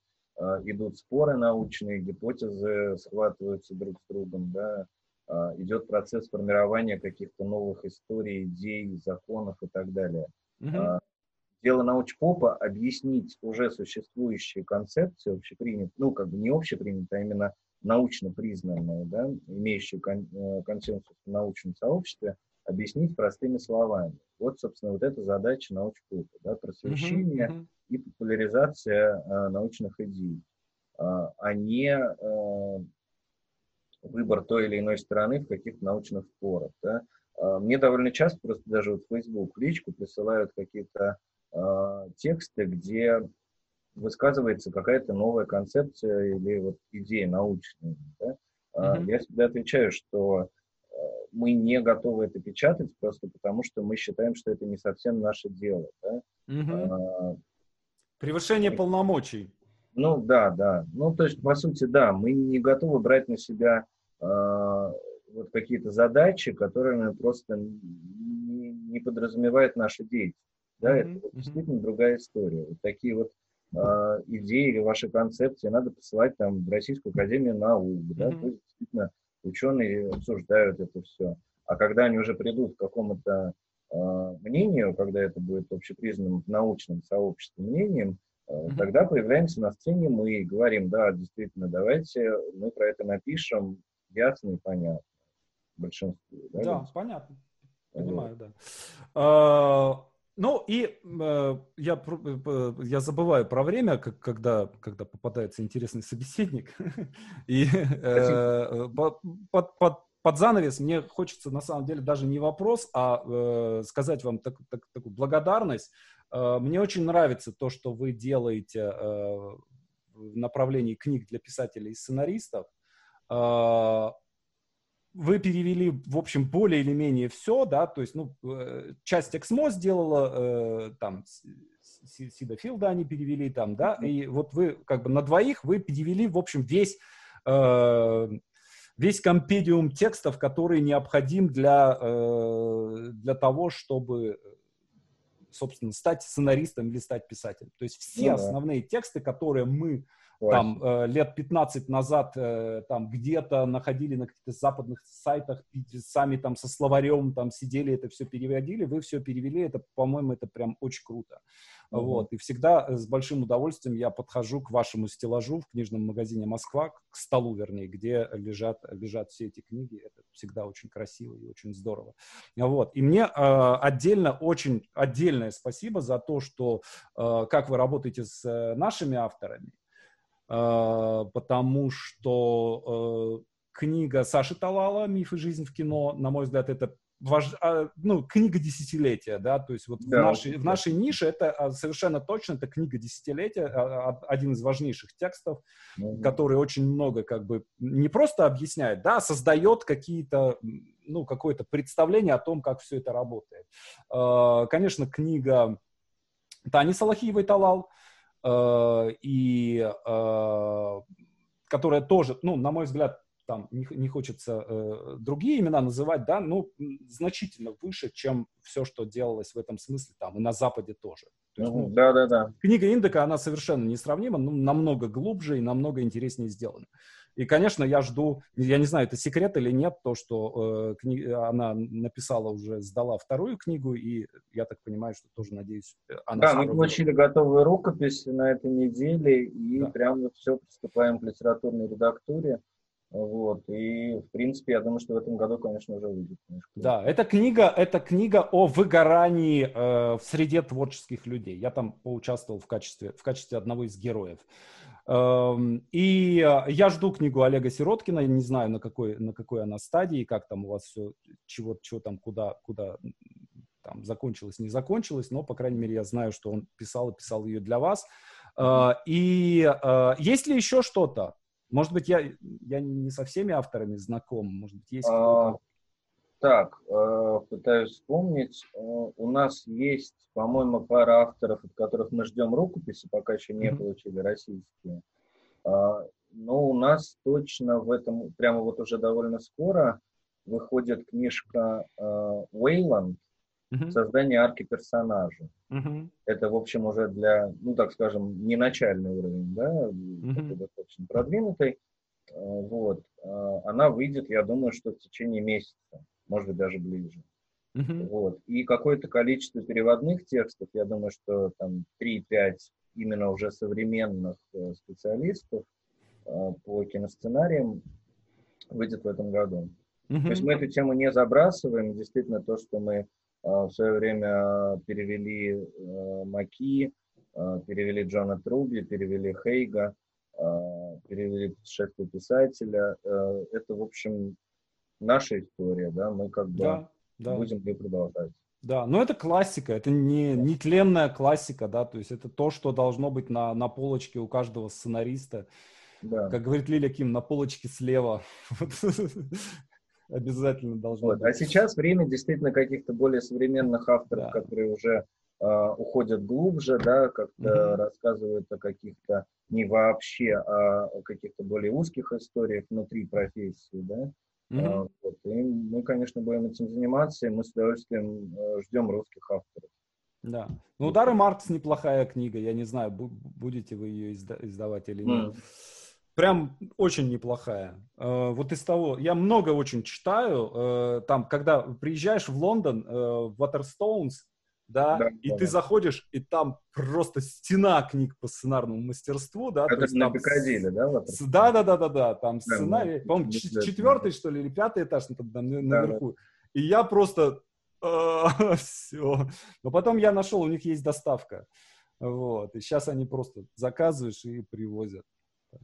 идут споры научные, гипотезы схватываются друг с другом, да, идет процесс формирования каких-то новых историй, идей, законов и так далее. Mm-hmm. Дело научпопа объяснить уже существующие концепции, общепринятые, ну, как бы не общепринятые, а именно научно признанные, да, имеющие кон, э, консенсус в научном сообществе, объяснить простыми словами. Вот, собственно, вот эта задача научпопа, да, просвещение uh-huh, uh-huh. и популяризация э, научных идей, э, а не э, выбор той или иной стороны в каких-то научных спорах. Да. Э, мне довольно часто просто даже вот в Facebook в личку присылают какие-то э, тексты, где высказывается какая-то новая концепция или вот идея научная. Да? Mm-hmm. Я всегда отвечаю, что мы не готовы это печатать просто потому, что мы считаем, что это не совсем наше дело. Да? Mm-hmm. А, Превышение и, полномочий. Ну да, да. Ну то есть по сути да, мы не готовы брать на себя а, вот какие-то задачи, которые просто не, не подразумевают наши деятельность. Да, mm-hmm. это действительно другая история. Вот такие вот э, идеи или ваши концепции надо посылать там в Российскую Академию наук, mm-hmm. да, пусть действительно ученые обсуждают это все. А когда они уже придут к какому-то э, мнению, когда это будет общепризнанным в научном сообществе мнением, э, mm-hmm. тогда появляемся на сцене мы и говорим, да, действительно, давайте мы про это напишем ясно и понятно большинству. Да, да понятно. Понимаю, вот. да. А, ну и э, я, э, я забываю про время, как, когда, когда попадается интересный собеседник. [LAUGHS] И э, под, под, под занавес мне хочется на самом деле даже не вопрос, а э, сказать вам так, так, такую благодарность. Э, мне очень нравится то, что вы делаете э, в направлении книг для писателей и сценаристов. Э, вы перевели, в общем, более или менее все, да, то есть, ну, э, часть Эксмо сделала, э, там, Сида Филда они перевели там, да, и вот вы, как бы, на двоих вы перевели, в общем, весь, э, весь компедиум текстов, который необходим для, э, для того, чтобы, собственно, стать сценаристом или стать писателем. То есть все ну, основные тексты, которые мы там э, лет 15 назад э, там где-то находили на каких-то западных сайтах, сами там со словарем там сидели, это все переводили, вы все перевели, это, по-моему, это прям очень круто. Mm-hmm. Вот, и всегда с большим удовольствием я подхожу к вашему стеллажу в книжном магазине «Москва», к столу, вернее, где лежат, лежат все эти книги, это всегда очень красиво и очень здорово. Вот, и мне э, отдельно, очень отдельное спасибо за то, что, э, как вы работаете с э, нашими авторами, потому что э, книга Саши Талала «Миф и жизнь в кино», на мой взгляд, это важ... А, ну, книга десятилетия, да, то есть вот да, в, нашей, в нашей нише это а, совершенно точно, это книга десятилетия, один из важнейших текстов, mm-hmm. который очень много как бы не просто объясняет, да, создает какие-то, ну, какое-то представление о том, как все это работает. Конечно, книга Тани Салахиевой «Талал», Э, и э, которая тоже, ну, на мой взгляд, там не, не хочется э, другие имена называть, да, ну, значительно выше, чем все, что делалось в этом смысле там и на Западе тоже. То есть, ну, да, да, да. Книга Индека, она совершенно несравнима, но намного глубже и намного интереснее сделана. И, конечно, я жду, я не знаю, это секрет или нет, то, что э, кни... она написала уже, сдала вторую книгу, и я так понимаю, что тоже, надеюсь, она... Да, мы получили готовую рукопись на этой неделе, и да. прямо все приступаем к литературной редактуре. Вот, и, в принципе, я думаю, что в этом году, конечно, уже выйдет книжка. Да, эта книга, это книга о выгорании э, в среде творческих людей. Я там поучаствовал в качестве, в качестве одного из героев. Эм, и э, я жду книгу Олега Сироткина, не знаю, на какой, на какой она стадии, как там у вас все, чего, чего там, куда, куда там закончилась, не закончилась, но, по крайней мере, я знаю, что он писал и писал ее для вас. Uh, и uh, есть ли еще что-то? Может быть, я, я не со всеми авторами знаком, может быть, есть кто-то? Так, э, пытаюсь вспомнить. Э, у нас есть, по-моему, пара авторов, от которых мы ждем рукописи, пока еще не получили российские. А, но у нас точно в этом, прямо вот уже довольно скоро, выходит книжка Уэйланд uh, «Создание арки персонажа». Uh-huh. Это, в общем, уже для, ну, так скажем, не начальный уровень, да, uh-huh. достаточно продвинутый. Э, вот. Она выйдет, я думаю, что в течение месяца может быть, даже ближе. Uh-huh. Вот. И какое-то количество переводных текстов, я думаю, что там 3-5 именно уже современных э, специалистов э, по киносценариям выйдет в этом году. Uh-huh. То есть мы эту тему не забрасываем. Действительно, то, что мы э, в свое время перевели э, Маки, э, перевели Джона Труби, перевели Хейга, э, перевели «Путешествие писателя», это, в общем, наша история, да, мы как бы да, да. будем ее продолжать. Да, но это классика, это не, не тленная классика, да, то есть это то, что должно быть на, на полочке у каждого сценариста. Да. Как говорит Лиля Ким, на полочке слева. [LAUGHS] Обязательно должно вот. быть. А сейчас время действительно каких-то более современных авторов, да. которые уже э, уходят глубже, да, как-то рассказывают о каких-то не вообще, а о каких-то более узких историях внутри профессии, да. Mm-hmm. Вот. И мы, конечно, будем этим заниматься, и мы с удовольствием э, ждем русских авторов. Да. Ну, «Удары Маркс» неплохая книга. Я не знаю, будете вы ее издавать или нет. Mm. Прям очень неплохая. Э, вот из того, я много очень читаю. Там, когда приезжаешь в Лондон, в Waterstones, да, да и да, ты да. заходишь, и там просто стена книг по сценарному мастерству, да. Это на Пикадилли, да? Да, да, да, да, да, там да, сценарий, да, по-моему, четвертый, что ли, или пятый этаж там, там наверху. Да, да. И я просто [LAUGHS] все. Но потом я нашел, у них есть доставка. Вот. И сейчас они просто заказываешь и привозят.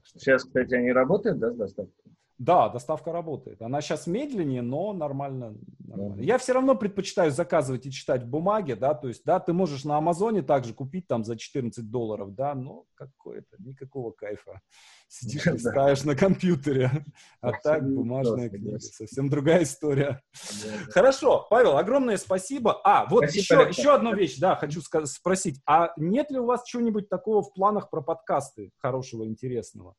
Сейчас, кстати, они работают, да, с доставкой? Да, доставка работает. Она сейчас медленнее, но нормально. нормально. Я все равно предпочитаю заказывать и читать в бумаге, да, то есть, да, ты можешь на Амазоне также купить там за 14 долларов, да, но какое-то, никакого кайфа. [LAUGHS] Сидишь, листаешь на компьютере, а так бумажная книга, совсем другая история. Хорошо, Павел, огромное спасибо. А, вот еще, еще одну вещь, да, хочу спросить, а нет ли у вас чего-нибудь такого в планах про подкасты хорошего, интересного?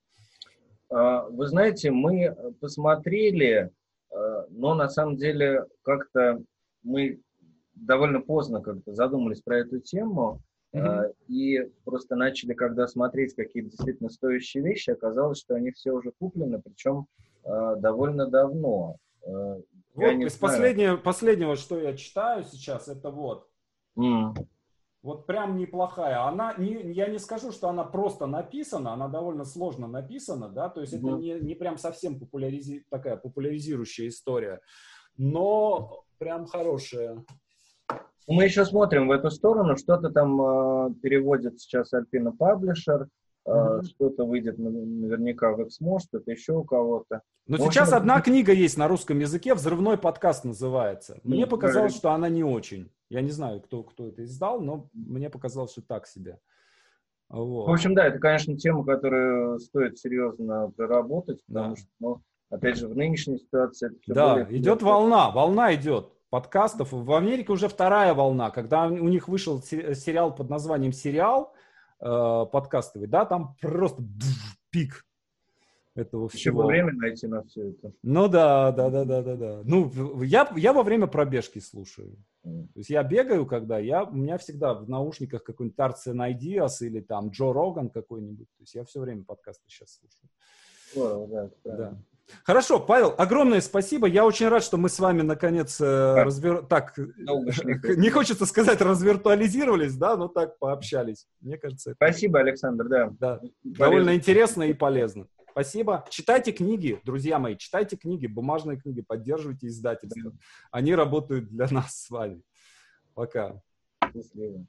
А, вы знаете, мы посмотрели, а, но на самом деле как-то мы довольно поздно как-то задумались про эту тему, mm-hmm. и просто начали, когда смотреть какие-то действительно стоящие вещи, оказалось, что они все уже куплены, причем довольно давно. Вот из последнего, последнего, что я читаю сейчас, это вот. Mm. Вот прям неплохая. Она, не, я не скажу, что она просто написана, она довольно сложно написана, да, то есть mm-hmm. это не, не прям совсем популяризи, такая популяризирующая история, но прям хорошая. Мы еще смотрим в эту сторону, что-то там э, переводит сейчас Альпина Паблишер, Mm-hmm. Что-то выйдет наверняка в Эксмо, что-то еще у кого-то. Но в сейчас общем, одна книга есть на русском языке, «Взрывной подкаст» называется. Мне показалось, что она не очень. Я не знаю, кто, кто это издал, но мне показалось, что так себе. Вот. В общем, да, это, конечно, тема, которую стоит серьезно проработать, потому да. что, ну, опять же, в нынешней ситуации... Это да, более... идет волна, волна идет подкастов. В Америке уже вторая волна, когда у них вышел сериал под названием «Сериал», э, подкастовый, да, там просто пик этого всего. Еще бы время найти на все это. Ну да, да, да, да, да, да. Ну, я, я во время пробежки слушаю. Mm. То есть я бегаю, когда я, у меня всегда в наушниках какой-нибудь Тарцин Ideas или там Джо Роган какой-нибудь. То есть я все время подкасты сейчас слушаю. Oh, да, да. Хорошо, Павел, огромное спасибо. Я очень рад, что мы с вами наконец э, развер... так [LAUGHS] не хочется сказать развиртуализировались, да, но так пообщались. Мне кажется. Это... Спасибо, Александр, да. да. Довольно интересно и полезно. Спасибо. Читайте книги, друзья мои, читайте книги, бумажные книги, поддерживайте издательство. Они работают для нас с вами. Пока. Счастливо.